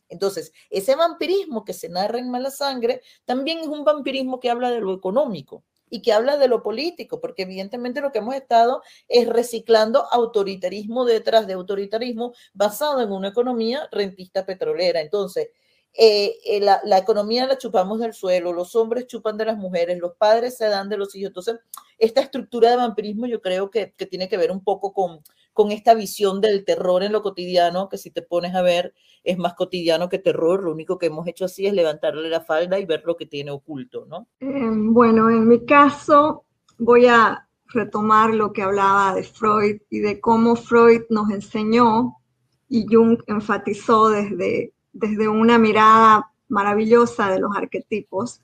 Entonces, ese vampirismo que se narra en Mala Sangre también es un vampirismo que habla de lo económico, y que habla de lo político, porque evidentemente lo que hemos estado es reciclando autoritarismo detrás de autoritarismo basado en una economía rentista petrolera. Entonces, eh, eh, la, economía la chupamos del suelo, los hombres chupan de las mujeres, los padres se dan de los hijos. Entonces, esta estructura de vampirismo yo creo que, tiene que ver un poco con, con esta visión del terror en lo cotidiano, que si te pones a ver es más cotidiano que terror. Lo único que hemos hecho así es levantarle la falda y ver lo que tiene oculto, ¿no? Em, bueno, en mi caso voy a retomar lo que hablaba de Freud y de cómo Freud nos enseñó y Jung enfatizó desde desde una mirada maravillosa de los arquetipos,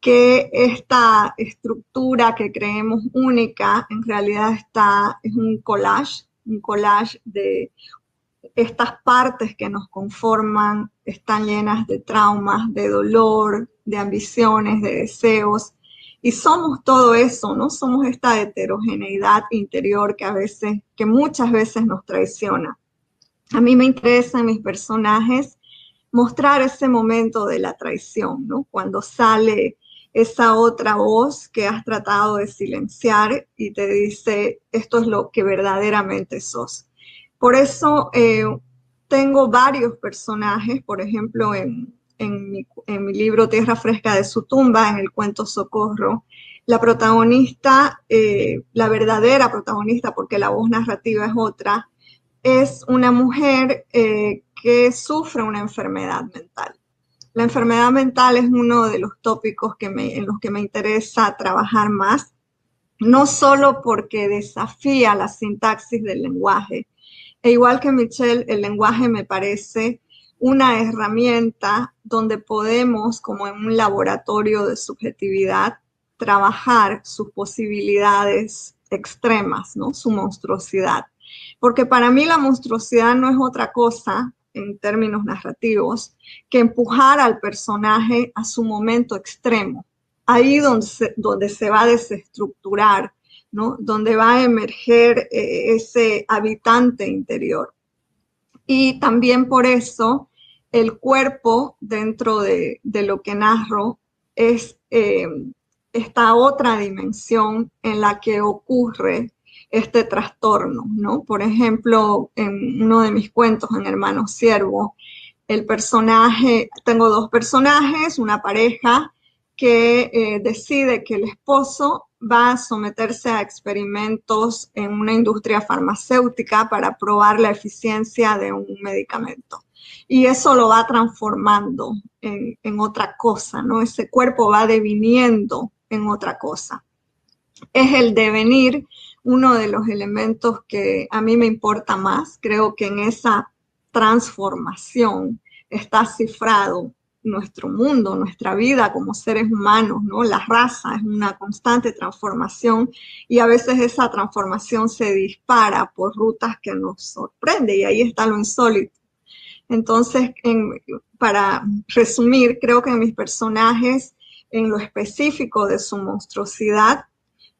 que esta estructura que creemos única en realidad está, es un collage, un collage de estas partes que nos conforman, están llenas de traumas, de dolor, de ambiciones, de deseos, y somos todo eso, ¿no? Somos esta heterogeneidad interior que a veces, que muchas veces nos traiciona. A mí me interesan mis personajes mostrar ese momento de la traición, ¿no? Cuando sale esa otra voz que has tratado de silenciar y te dice, esto es lo que verdaderamente sos. Por eso eh, tengo varios personajes, por ejemplo, en, mi, libro Tierra Fresca de su tumba, en el cuento Socorro, la protagonista, eh, la verdadera protagonista, porque la voz narrativa es otra, es una mujer eh, que sufre una enfermedad mental. La enfermedad mental es uno de los tópicos que en los que me interesa trabajar más, no solo porque desafía la sintaxis del lenguaje. E igual que Michelle, el lenguaje me parece una herramienta donde podemos, como en un laboratorio de subjetividad, trabajar sus posibilidades extremas, ¿no? su monstruosidad. Porque para mí la monstruosidad no es otra cosa en términos narrativos, que empujar al personaje a su momento extremo, ahí donde se, donde se va a desestructurar, ¿no? donde va a emerger eh, ese habitante interior. Y también por eso el cuerpo dentro de, lo que narro es eh, esta otra dimensión en la que ocurre este trastorno, ¿no? Por ejemplo, en uno de mis cuentos, en Hermano Siervo, el personaje, tengo dos personajes, una pareja que eh, decide que el esposo va a someterse a experimentos en una industria farmacéutica para probar la eficiencia de un medicamento. Y eso lo va transformando en, en otra cosa, ¿no? Ese cuerpo va deviniendo en otra cosa. Es el devenir uno de los elementos que a mí me importa más. Creo que en esa transformación está cifrado nuestro mundo, nuestra vida como seres humanos, ¿no? La raza es una constante transformación y a veces esa transformación se dispara por rutas que nos sorprende y ahí está lo insólito. Entonces, para resumir, creo que mis personajes, en lo específico de su monstruosidad,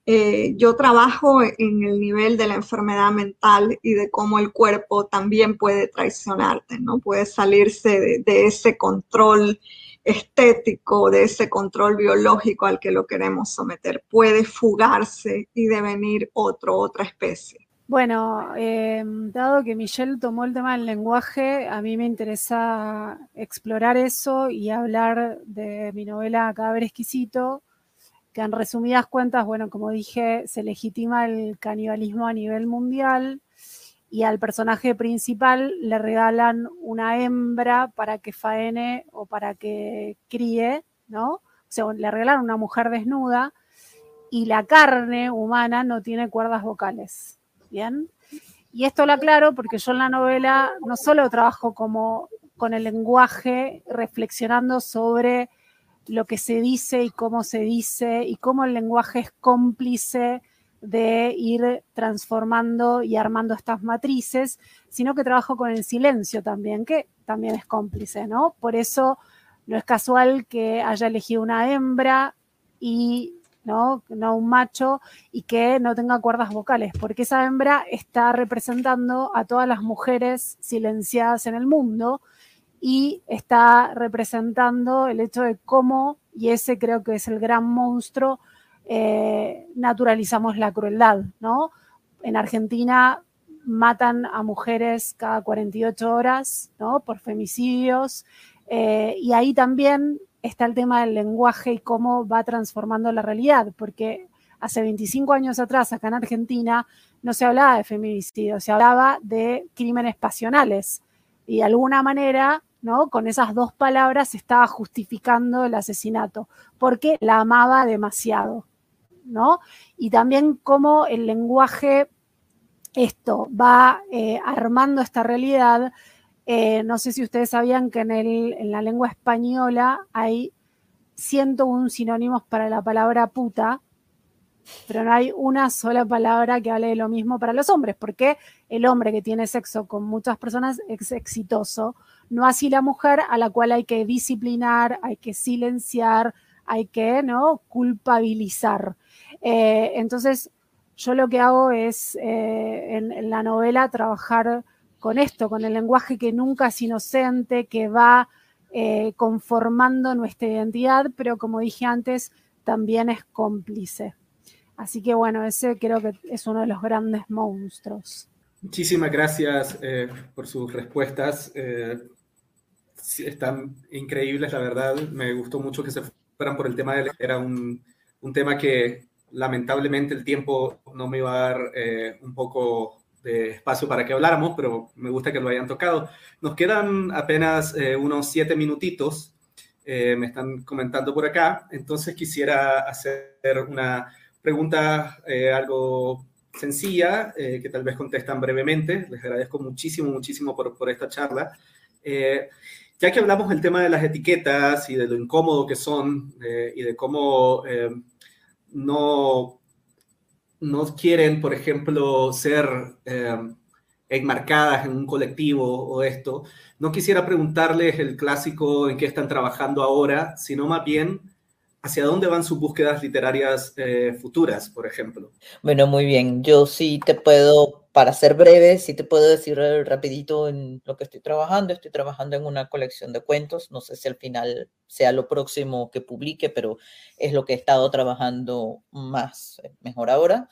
eh, yo trabajo en el nivel de la enfermedad mental y de cómo el cuerpo también puede traicionarte, ¿no? Puede salirse de, ese control estético, de ese control biológico al que lo queremos someter. Puede fugarse y devenir otro, otra especie. Bueno, eh, dado que Michelle tomó el tema del lenguaje, a mí me interesa explorar eso y hablar de mi novela Cadáver Exquisito, que en resumidas cuentas, bueno, como dije, se legitima el canibalismo a nivel mundial y al personaje principal le regalan una hembra para que faene o para que críe, ¿no? O sea, le regalan una mujer desnuda y la carne humana no tiene cuerdas vocales, ¿bien? Y esto lo aclaro porque yo en la novela no solo trabajo como con el lenguaje, reflexionando sobre lo que se dice y cómo se dice y cómo el lenguaje es cómplice de ir transformando y armando estas matrices, sino que trabajo con el silencio también, que también es cómplice, ¿no? Por eso no es casual que haya elegido una hembra y ¿no? no un macho y que no tenga cuerdas vocales, porque esa hembra está representando a todas las mujeres silenciadas en el mundo y está representando el hecho de cómo, y ese creo que es el gran monstruo, eh, naturalizamos la crueldad, ¿no? En Argentina matan a mujeres cada 48 horas, ¿no? Por femicidios. Eh, y ahí también está el tema del lenguaje y cómo va transformando la realidad, porque hace 25 años atrás, acá en Argentina, no se hablaba de feminicidio, se hablaba de crímenes pasionales. Y de alguna manera, ¿no? Con esas dos palabras estaba justificando el asesinato, porque la amaba demasiado, ¿no? Y también cómo el lenguaje, esto, va eh, armando esta realidad. Eh, no sé si ustedes sabían que en, en la lengua española hay 101 sinónimos para la palabra puta, pero no hay una sola palabra que hable de lo mismo para los hombres, porque el hombre que tiene sexo con muchas personas es exitoso, no así la mujer a la cual hay que disciplinar, hay que silenciar, hay que ¿no? culpabilizar. Eh, entonces, yo lo que hago es eh, en, la novela trabajar con esto, con el lenguaje que nunca es inocente, que va eh, conformando nuestra identidad, pero como dije antes, también es cómplice. Así que bueno, ese creo que es uno de los grandes monstruos. Muchísimas gracias eh, por sus respuestas. Eh, están increíbles, la verdad. Me gustó mucho que se fueran por el tema de... Era un, un tema que lamentablemente el tiempo no me iba a dar eh, un poco de espacio para que habláramos, pero me gusta que lo hayan tocado. Nos quedan apenas unos siete minutitos, me están comentando por acá, entonces quisiera hacer una pregunta eh, algo sencilla, eh, que tal vez contestan brevemente. Les agradezco muchísimo, muchísimo por, por esta charla. Eh, ya que hablamos del tema de las etiquetas y de lo incómodo que son y de cómo no, no quieren, por ejemplo, ser enmarcadas en un colectivo o esto, no quisiera preguntarles el clásico en qué están trabajando ahora, sino más bien hacia dónde van sus búsquedas literarias eh, futuras, por ejemplo. Bueno, muy bien. Yo sí te puedo, para ser breve, sí te puedo decir rapidito en lo que estoy trabajando. Estoy trabajando en una colección de cuentos. No sé si al final sea lo próximo que publique, pero es lo que he estado trabajando más, eh, mejor ahora.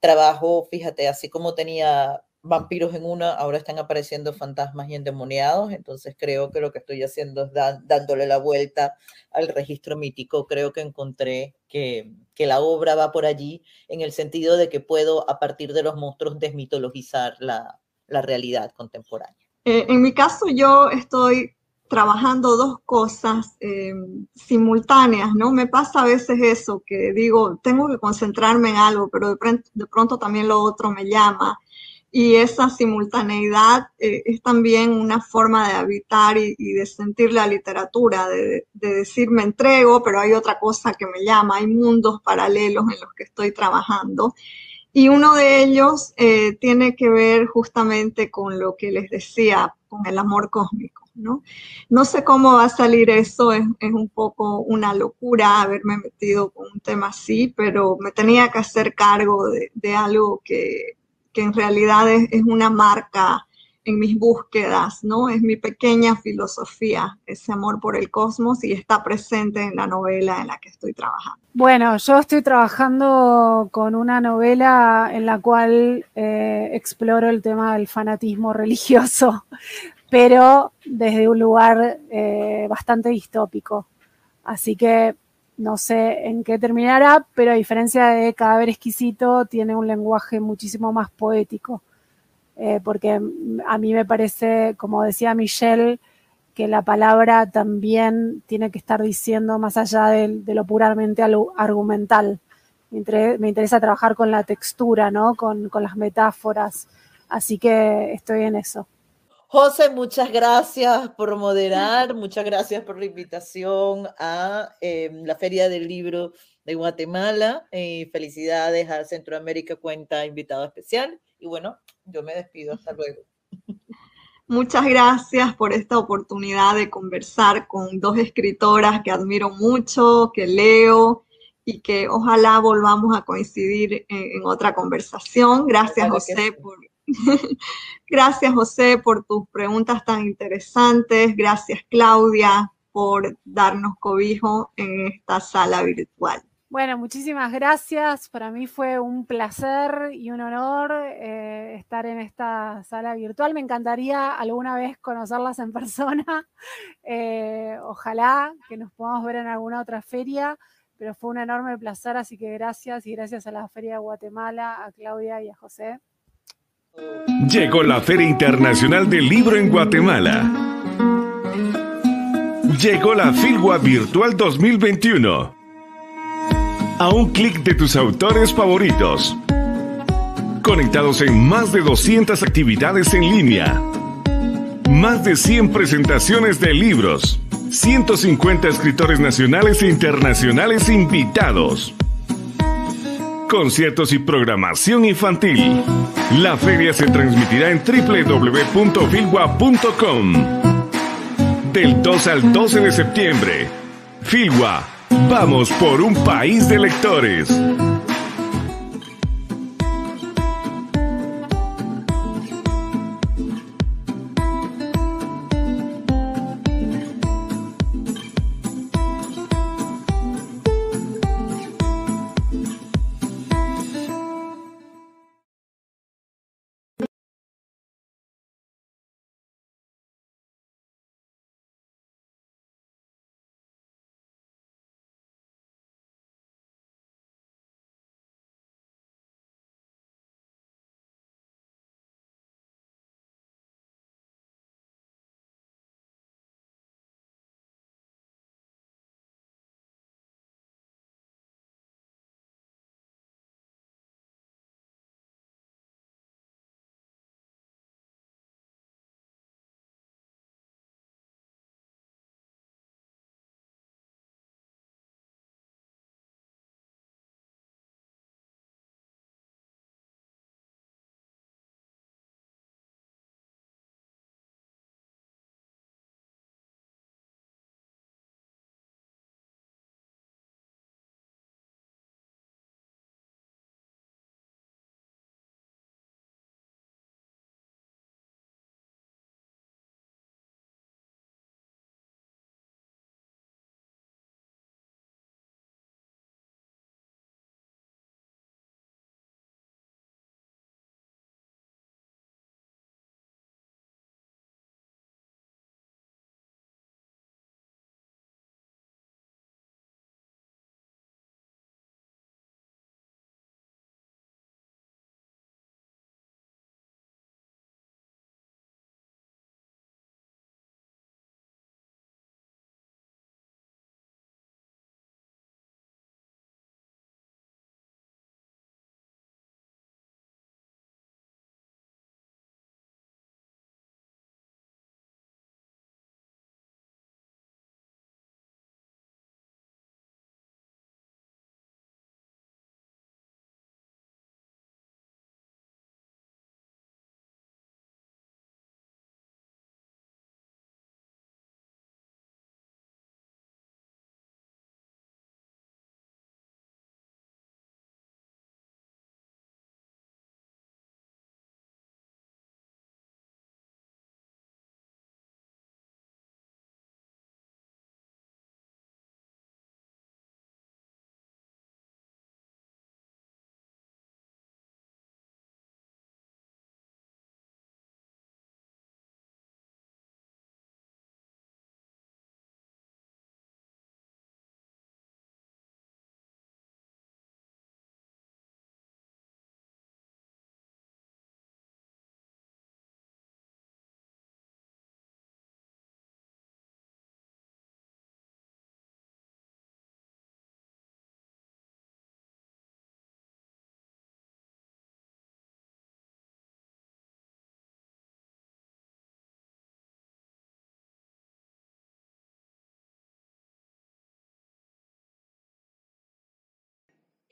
Trabajo, fíjate, así como tenía vampiros en una, ahora están apareciendo fantasmas y endemoniados, entonces creo que lo que estoy haciendo es dándole la vuelta al registro mítico. Creo que encontré que, que, la obra va por allí en el sentido de que puedo a partir de los monstruos desmitologizar la, la realidad contemporánea. Eh, en mi caso yo estoy trabajando dos cosas eh, simultáneas, ¿no? Me pasa a veces eso, que digo, tengo que concentrarme en algo, pero de, de pronto también lo otro me llama y esa simultaneidad eh, es también una forma de habitar y, de sentir la literatura, de, decir me entrego, pero hay otra cosa que me llama, hay mundos paralelos en los que estoy trabajando. Y uno de ellos eh, tiene que ver justamente con lo que les decía, con el amor cósmico, ¿no? No sé cómo va a salir eso, es, un poco una locura haberme metido con un tema así, pero me tenía que hacer cargo de, de algo que, que en realidad es, una marca en mis búsquedas, ¿no? Es mi pequeña filosofía, ese amor por el cosmos y está presente en la novela en la que estoy trabajando. Bueno, yo estoy trabajando con una novela en la cual eh, exploro el tema del fanatismo religioso, pero desde un lugar eh, bastante distópico. Así que no sé en qué terminará, pero a diferencia de Cadáver Exquisito, tiene un lenguaje muchísimo más poético. Eh, porque a mí me parece, como decía Michelle, que la palabra también tiene que estar diciendo más allá de, lo puramente argumental. Me interesa, trabajar con la textura, ¿no? con las metáforas. Así que estoy en eso. José, muchas gracias por moderar, muchas gracias por la invitación a em, la Feria del Libro de Guatemala. Eh, felicidades a Centroamérica Cuenta, invitado especial. Y bueno, yo me despido, hasta luego. Muchas gracias por esta oportunidad de conversar con dos escritoras que admiro mucho, que leo y que ojalá volvamos a coincidir en, otra conversación. Gracias, José, por Gracias, José, por tus preguntas tan interesantes. Gracias, Claudia, por darnos cobijo en esta sala virtual. Bueno, muchísimas gracias. Para mí fue un placer y un honor eh, estar en esta sala virtual. Me encantaría alguna vez conocerlas en persona. Eh, ojalá que nos podamos ver en alguna otra feria, pero fue un enorme placer, así que gracias y gracias a la Feria de Guatemala, a Claudia y a José. Llegó la Feria Internacional del Libro en Guatemala. Llegó la Filgua Virtual 2021 a un clic de tus autores favoritos. Conectados en más de 200 actividades en línea. Más de 100 presentaciones de libros. 150 escritores nacionales e internacionales invitados. Conciertos y programación infantil. La feria se transmitirá en www.filwa.com. Del 2 al 12 de septiembre. Filwa Vamos por un país de lectores.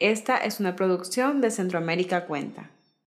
Esta es una producción de Centroamérica Cuenta.